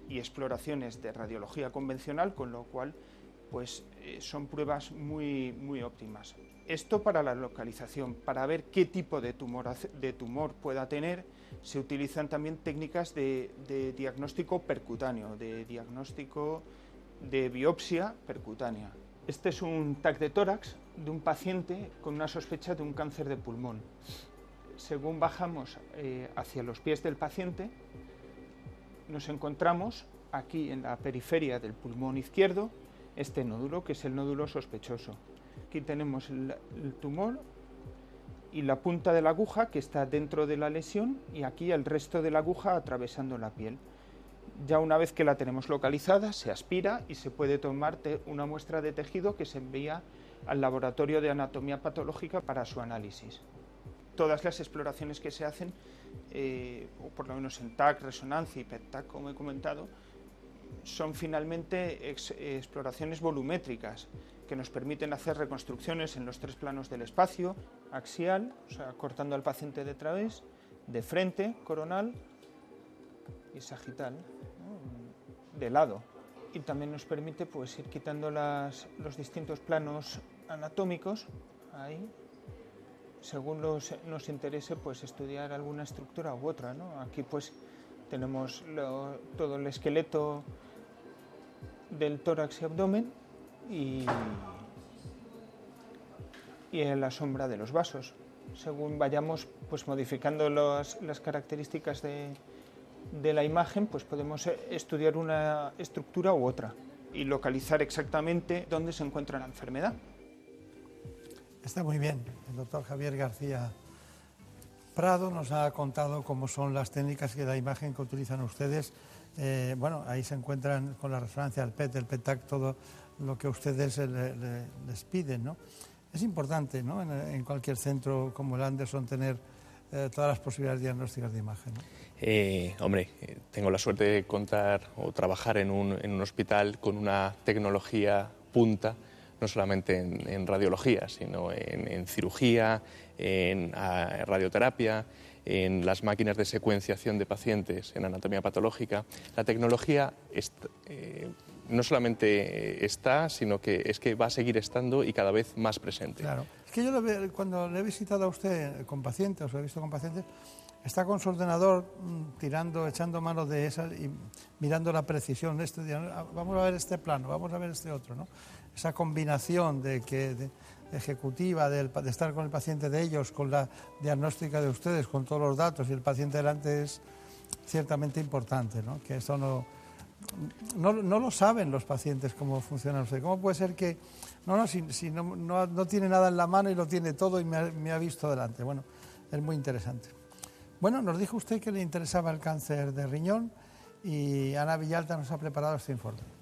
y exploraciones de radiología convencional, con lo cual pues, eh, son pruebas muy, muy óptimas. Esto para la localización, para ver qué tipo de tumor, de tumor pueda tener, se utilizan también técnicas de, diagnóstico percutáneo, de diagnóstico de biopsia percutánea. Este es un TAC de tórax de un paciente con una sospecha de un cáncer de pulmón. Según bajamos eh, hacia los pies del paciente, nos encontramos aquí en la periferia del pulmón izquierdo este nódulo, que es el nódulo sospechoso. Aquí tenemos el tumor y la punta de la aguja que está dentro de la lesión y aquí el resto de la aguja atravesando la piel. Ya una vez que la tenemos localizada, se aspira y se puede tomar una muestra de tejido que se envía al laboratorio de anatomía patológica para su análisis. Todas las exploraciones que se hacen, eh, por lo menos en TAC, resonancia y PET-TAC, como he comentado, son finalmente exploraciones volumétricas que nos permiten hacer reconstrucciones en los tres planos del espacio, axial, o sea, cortando al paciente de través, de frente, coronal y sagital, de lado. Y también nos permite pues, ir quitando los distintos planos anatómicos, ahí, según nos interese pues, estudiar alguna estructura u otra. Aquí pues, tenemos todo el esqueleto del tórax y abdomen y, en la sombra de los vasos. Según vayamos pues, modificando las características de, de la imagen, pues podemos estudiar una estructura u otra y localizar exactamente dónde se encuentra la enfermedad. Está muy bien, el doctor Javier García Prado nos ha contado cómo son las técnicas y la imagen que utilizan ustedes. Eh, bueno, ahí se encuentran con la resonancia del PET, el PETAC, todo lo que ustedes les piden, ¿no? Es importante, ¿no? En, cualquier centro como el Anderson tener eh, todas las posibilidades diagnósticas de imagen. Eh, hombre, tengo la suerte de contar o trabajar en un hospital con una tecnología punta no solamente en, radiología, sino en, cirugía, en radioterapia, en las máquinas de secuenciación de pacientes, en anatomía patológica. La tecnología eh, no solamente está, sino que es que va a seguir estando y cada vez más presente. Claro. Es que yo cuando le he visitado a usted con pacientes, o he visto con pacientes, está con su ordenador mm, tirando, echando mano de esas y mirando la precisión. Este, vamos a ver este plano, vamos a ver este otro, ¿no? esa combinación de que ejecutiva de, estar con el paciente de ellos, con la diagnóstica de ustedes, con todos los datos y el paciente delante es ciertamente importante, ¿no? Que eso no, no, lo saben los pacientes cómo funciona usted. ¿Cómo puede ser que no, no, si, no, tiene nada en la mano y lo tiene todo y me ha visto delante? Bueno, es muy interesante. Bueno, nos dijo usted que le interesaba el cáncer de riñón y Ana Villalta nos ha preparado este informe.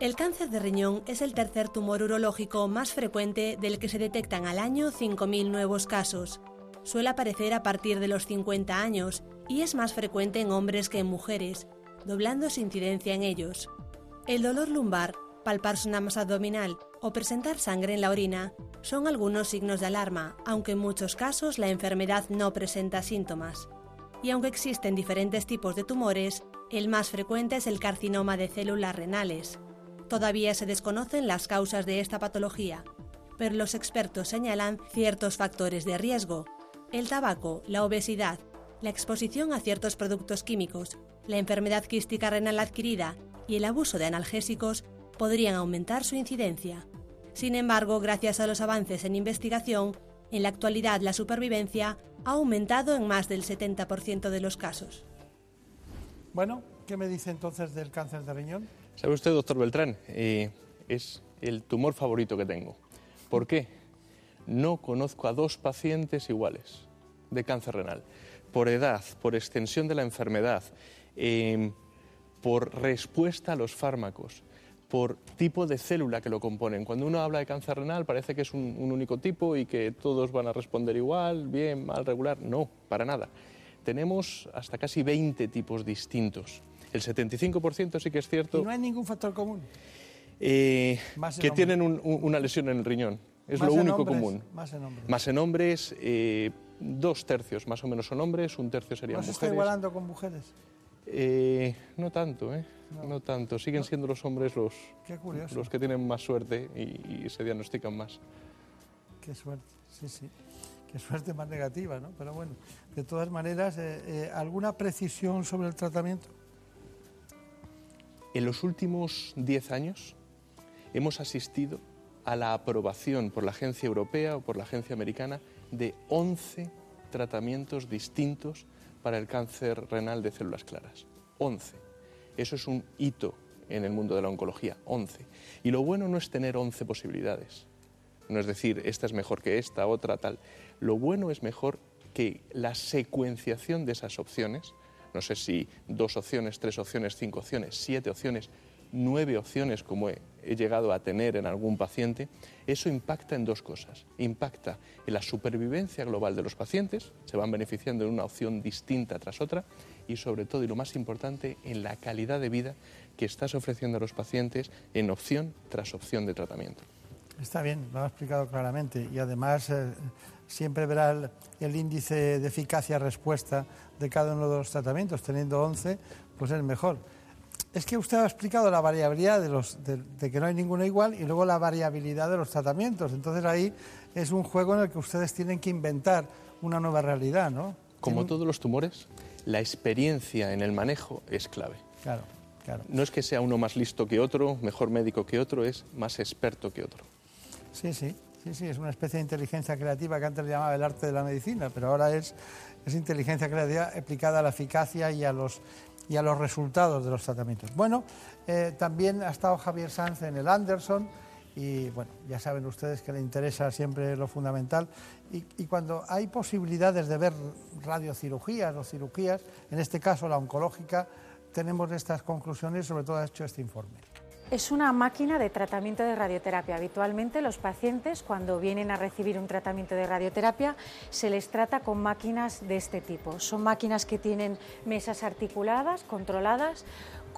El cáncer de riñón es el tercer tumor urológico más frecuente del que se detectan al año 5.000 nuevos casos. Suele aparecer a partir de los 50 años y es más frecuente en hombres que en mujeres, doblando su incidencia en ellos. El dolor lumbar, palparse una masa abdominal o presentar sangre en la orina son algunos signos de alarma, aunque en muchos casos la enfermedad no presenta síntomas. Y aunque existen diferentes tipos de tumores, el más frecuente es el carcinoma de células renales. Todavía se desconocen las causas de esta patología, pero los expertos señalan ciertos factores de riesgo. El tabaco, la obesidad, la exposición a ciertos productos químicos, la enfermedad quística renal adquirida y el abuso de analgésicos podrían aumentar su incidencia. Sin embargo, gracias a los avances en investigación, en la actualidad la supervivencia ha aumentado en más del 70% de los casos. Bueno, ¿qué me dice entonces del cáncer de riñón? ¿Sabe usted, doctor Beltrán? Eh, es el tumor favorito que tengo. ¿Por qué? No conozco a dos pacientes iguales de cáncer renal. Por edad, por extensión de la enfermedad, em, por respuesta a los fármacos, por tipo de célula que lo componen. Cuando uno habla de cáncer renal parece que es un, único tipo y que todos van a responder igual, bien, mal, regular. No, para nada. Tenemos hasta casi 20 tipos distintos. El 75% sí que es cierto. ¿Y no hay ningún factor común? Eh, que tienen una lesión en el riñón. Es lo único común. Más en hombres. Más en hombres, eh, dos tercios más o menos son hombres, un tercio serían ¿No mujeres. se está igualando con mujeres? Eh, no tanto, ¿eh? No. tanto. Siguen siendo los hombres los, los que tienen más suerte y, se diagnostican más. Qué suerte, sí, sí. Qué suerte más negativa, ¿no? Pero bueno, de todas maneras, ¿alguna precisión sobre el tratamiento? En los últimos 10 años hemos asistido a la aprobación por la agencia europea o por la agencia americana de 11 tratamientos distintos para el cáncer renal de células claras. 11. Eso es un hito en el mundo de la oncología, 11. Y lo bueno no es tener 11 posibilidades. No es decir, esta es mejor que esta, otra, tal. Lo bueno es mejor que la secuenciación de esas opciones no sé si dos opciones, tres opciones, cinco opciones, siete opciones, nueve opciones como he, llegado a tener en algún paciente, eso impacta en dos cosas. Impacta en la supervivencia global de los pacientes, se van beneficiando de una opción distinta tras otra, y sobre todo, y lo más importante, en la calidad de vida que estás ofreciendo a los pacientes en opción tras opción de tratamiento. Está bien, lo ha explicado claramente, y además... Eh, siempre verá el, índice de eficacia-respuesta de cada uno de los tratamientos, teniendo 11, pues es mejor. Es que usted ha explicado la variabilidad de, los, de, que no hay ninguno igual y luego la variabilidad de los tratamientos. Entonces ahí es un juego en el que ustedes tienen que inventar una nueva realidad, ¿no? Como todos los tumores, la experiencia en el manejo es clave. Claro, claro. No es que sea uno más listo que otro, mejor médico que otro, es más experto que otro. Sí, sí. Sí, sí, es una especie de inteligencia creativa que antes le llamaba el arte de la medicina, pero ahora es, inteligencia creativa aplicada a la eficacia y a los, y a los resultados de los tratamientos. Bueno, eh, también ha estado Javier Sanz en el Anderson y bueno, ya saben ustedes que le interesa siempre lo fundamental y, y, cuando hay posibilidades de ver radiocirugías o cirugías, en este caso la oncológica, tenemos estas conclusiones, sobre todo ha hecho este informe. Es una máquina de tratamiento de radioterapia. Habitualmente los pacientes cuando vienen a recibir un tratamiento de radioterapia se les trata con máquinas de este tipo. Son máquinas que tienen mesas articuladas, controladas,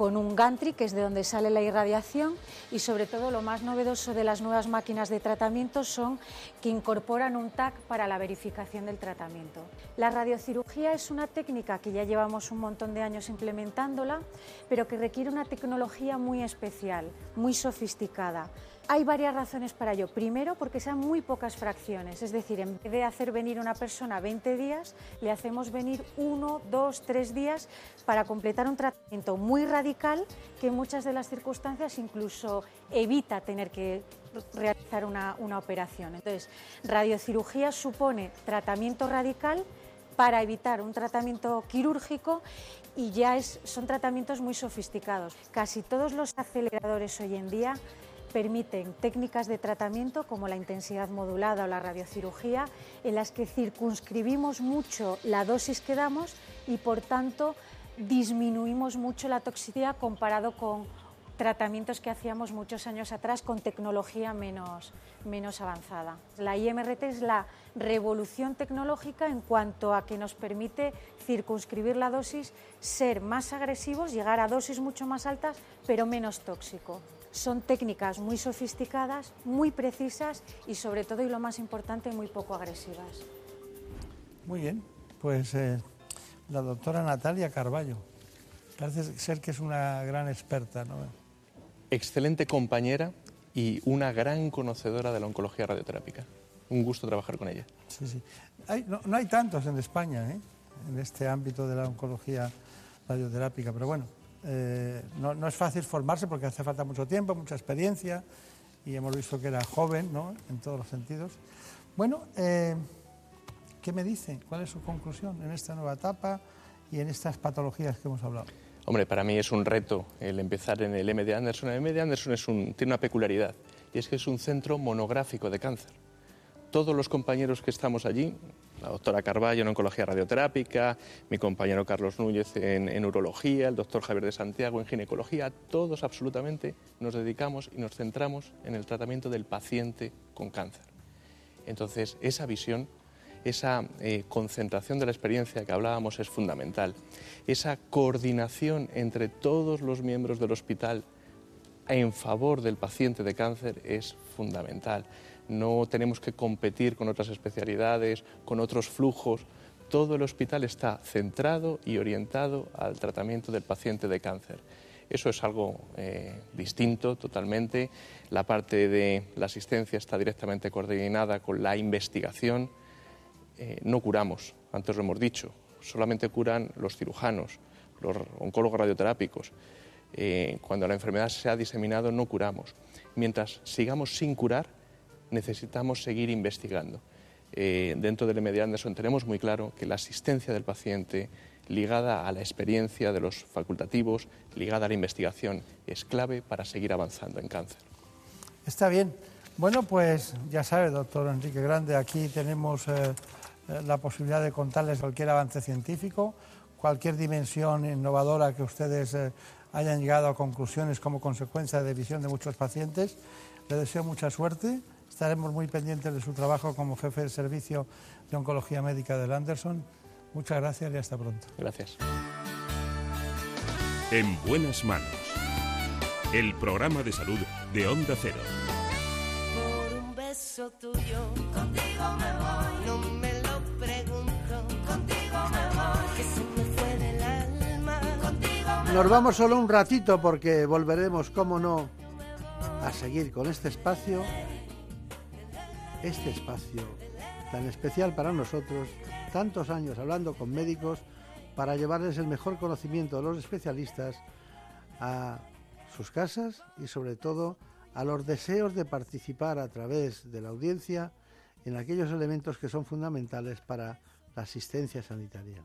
con un gantry, que es de donde sale la irradiación, y sobre todo lo más novedoso de las nuevas máquinas de tratamiento son que incorporan un TAC para la verificación del tratamiento. La radiocirugía es una técnica que ya llevamos un montón de años implementándola, pero que requiere una tecnología muy especial, muy sofisticada. Hay varias razones para ello. Primero, porque sean muy pocas fracciones, es decir, en vez de hacer venir una persona 20 días, le hacemos venir uno, dos, tres días para completar un tratamiento muy radical que en muchas de las circunstancias incluso evita tener que realizar una, una operación. Entonces, radiocirugía supone tratamiento radical para evitar un tratamiento quirúrgico y ya es, son tratamientos muy sofisticados. Casi todos los aceleradores hoy en día permiten técnicas de tratamiento como la intensidad modulada o la radiocirugía, en las que circunscribimos mucho la dosis que damos y por tanto disminuimos mucho la toxicidad comparado con tratamientos que hacíamos muchos años atrás con tecnología menos, menos avanzada. La IMRT es la revolución tecnológica en cuanto a que nos permite circunscribir la dosis, ser más agresivos, llegar a dosis mucho más altas, pero menos tóxico. Son técnicas muy sofisticadas, muy precisas y sobre todo, y lo más importante, muy poco agresivas. Muy bien, pues eh, la doctora Natalia Carballo. Parece ser que es una gran experta, ¿no? Excelente compañera y una gran conocedora de la oncología radioterápica. Un gusto trabajar con ella. Sí, sí. Hay, no, no, hay tantos en España, ¿eh? en este ámbito de la oncología radioterápica, pero bueno, eh, no, es fácil formarse porque hace falta mucho tiempo, mucha experiencia y hemos visto que era joven ¿no? en todos los sentidos. Bueno, eh, ¿qué me dice? ¿Cuál es su conclusión en esta nueva etapa y en estas patologías que hemos hablado? Hombre, para mí es un reto el empezar en el MD Anderson. El MD Anderson tiene una peculiaridad y es que es un centro monográfico de cáncer. Todos los compañeros que estamos allí, la doctora Carballo en oncología radioterápica, mi compañero Carlos Núñez en, en, urología, el doctor Javier de Santiago en ginecología, todos absolutamente nos dedicamos y nos centramos en el tratamiento del paciente con cáncer. Entonces, esa visión, esa eh, concentración de la experiencia que hablábamos es fundamental. Esa coordinación entre todos los miembros del hospital en favor del paciente de cáncer es fundamental no tenemos que competir con otras especialidades, con otros flujos. Todo el hospital está centrado y orientado al tratamiento del paciente de cáncer. Eso es algo eh, distinto totalmente. La parte de la asistencia está directamente coordinada con la investigación. Eh, no curamos, antes lo hemos dicho, solamente curan los cirujanos, los oncólogos radioterápicos. Eh, cuando la enfermedad se ha diseminado no curamos. Mientras sigamos sin curar, necesitamos seguir investigando. Eh, dentro del MD Anderson tenemos muy claro que la asistencia del paciente ligada a la experiencia de los facultativos, ligada a la investigación, es clave para seguir avanzando en cáncer. Está bien. Bueno, pues ya sabe, doctor Enrique Grande, aquí tenemos eh, eh, la posibilidad de contarles cualquier avance científico, cualquier dimensión innovadora que ustedes hayan llegado a conclusiones como consecuencia de visión de muchos pacientes. Le deseo mucha suerte Estaremos muy pendientes de su trabajo como jefe de servicio de oncología médica del Anderson. Muchas gracias y hasta pronto. Gracias. En buenas manos. El programa de salud de Onda Cero. Por un beso tuyo, contigo me voy. No me lo pregunto, contigo me voy. Que se me fue del alma, contigo me Nos vamos solo un ratito porque volveremos, cómo no, a seguir con este espacio este espacio tan especial para nosotros, tantos años hablando con médicos para llevarles el mejor conocimiento de los especialistas a sus casas y sobre todo a los deseos de participar a través de la audiencia en aquellos elementos que son fundamentales para la asistencia sanitaria.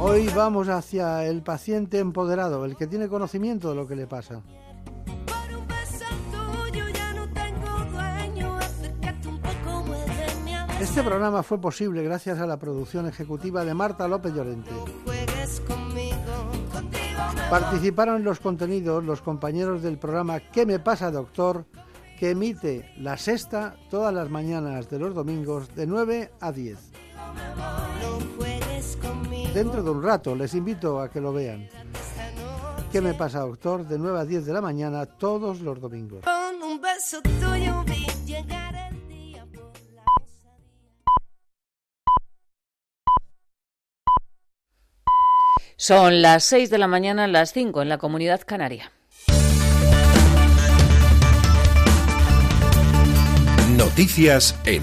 Hoy vamos hacia el paciente empoderado, el que tiene conocimiento de lo que le pasa. Este programa fue posible gracias a la producción ejecutiva de Marta López Llorente. Participaron en los contenidos los compañeros del programa ¿Qué me pasa, doctor? que emite la sexta todas las mañanas de los domingos de 9 a 10. Dentro de un rato les invito a que lo vean. ¿Qué me pasa, doctor? De 9 a 10 de la mañana todos los domingos. Son las 6 de la mañana, las 5 en la comunidad canaria. Noticias en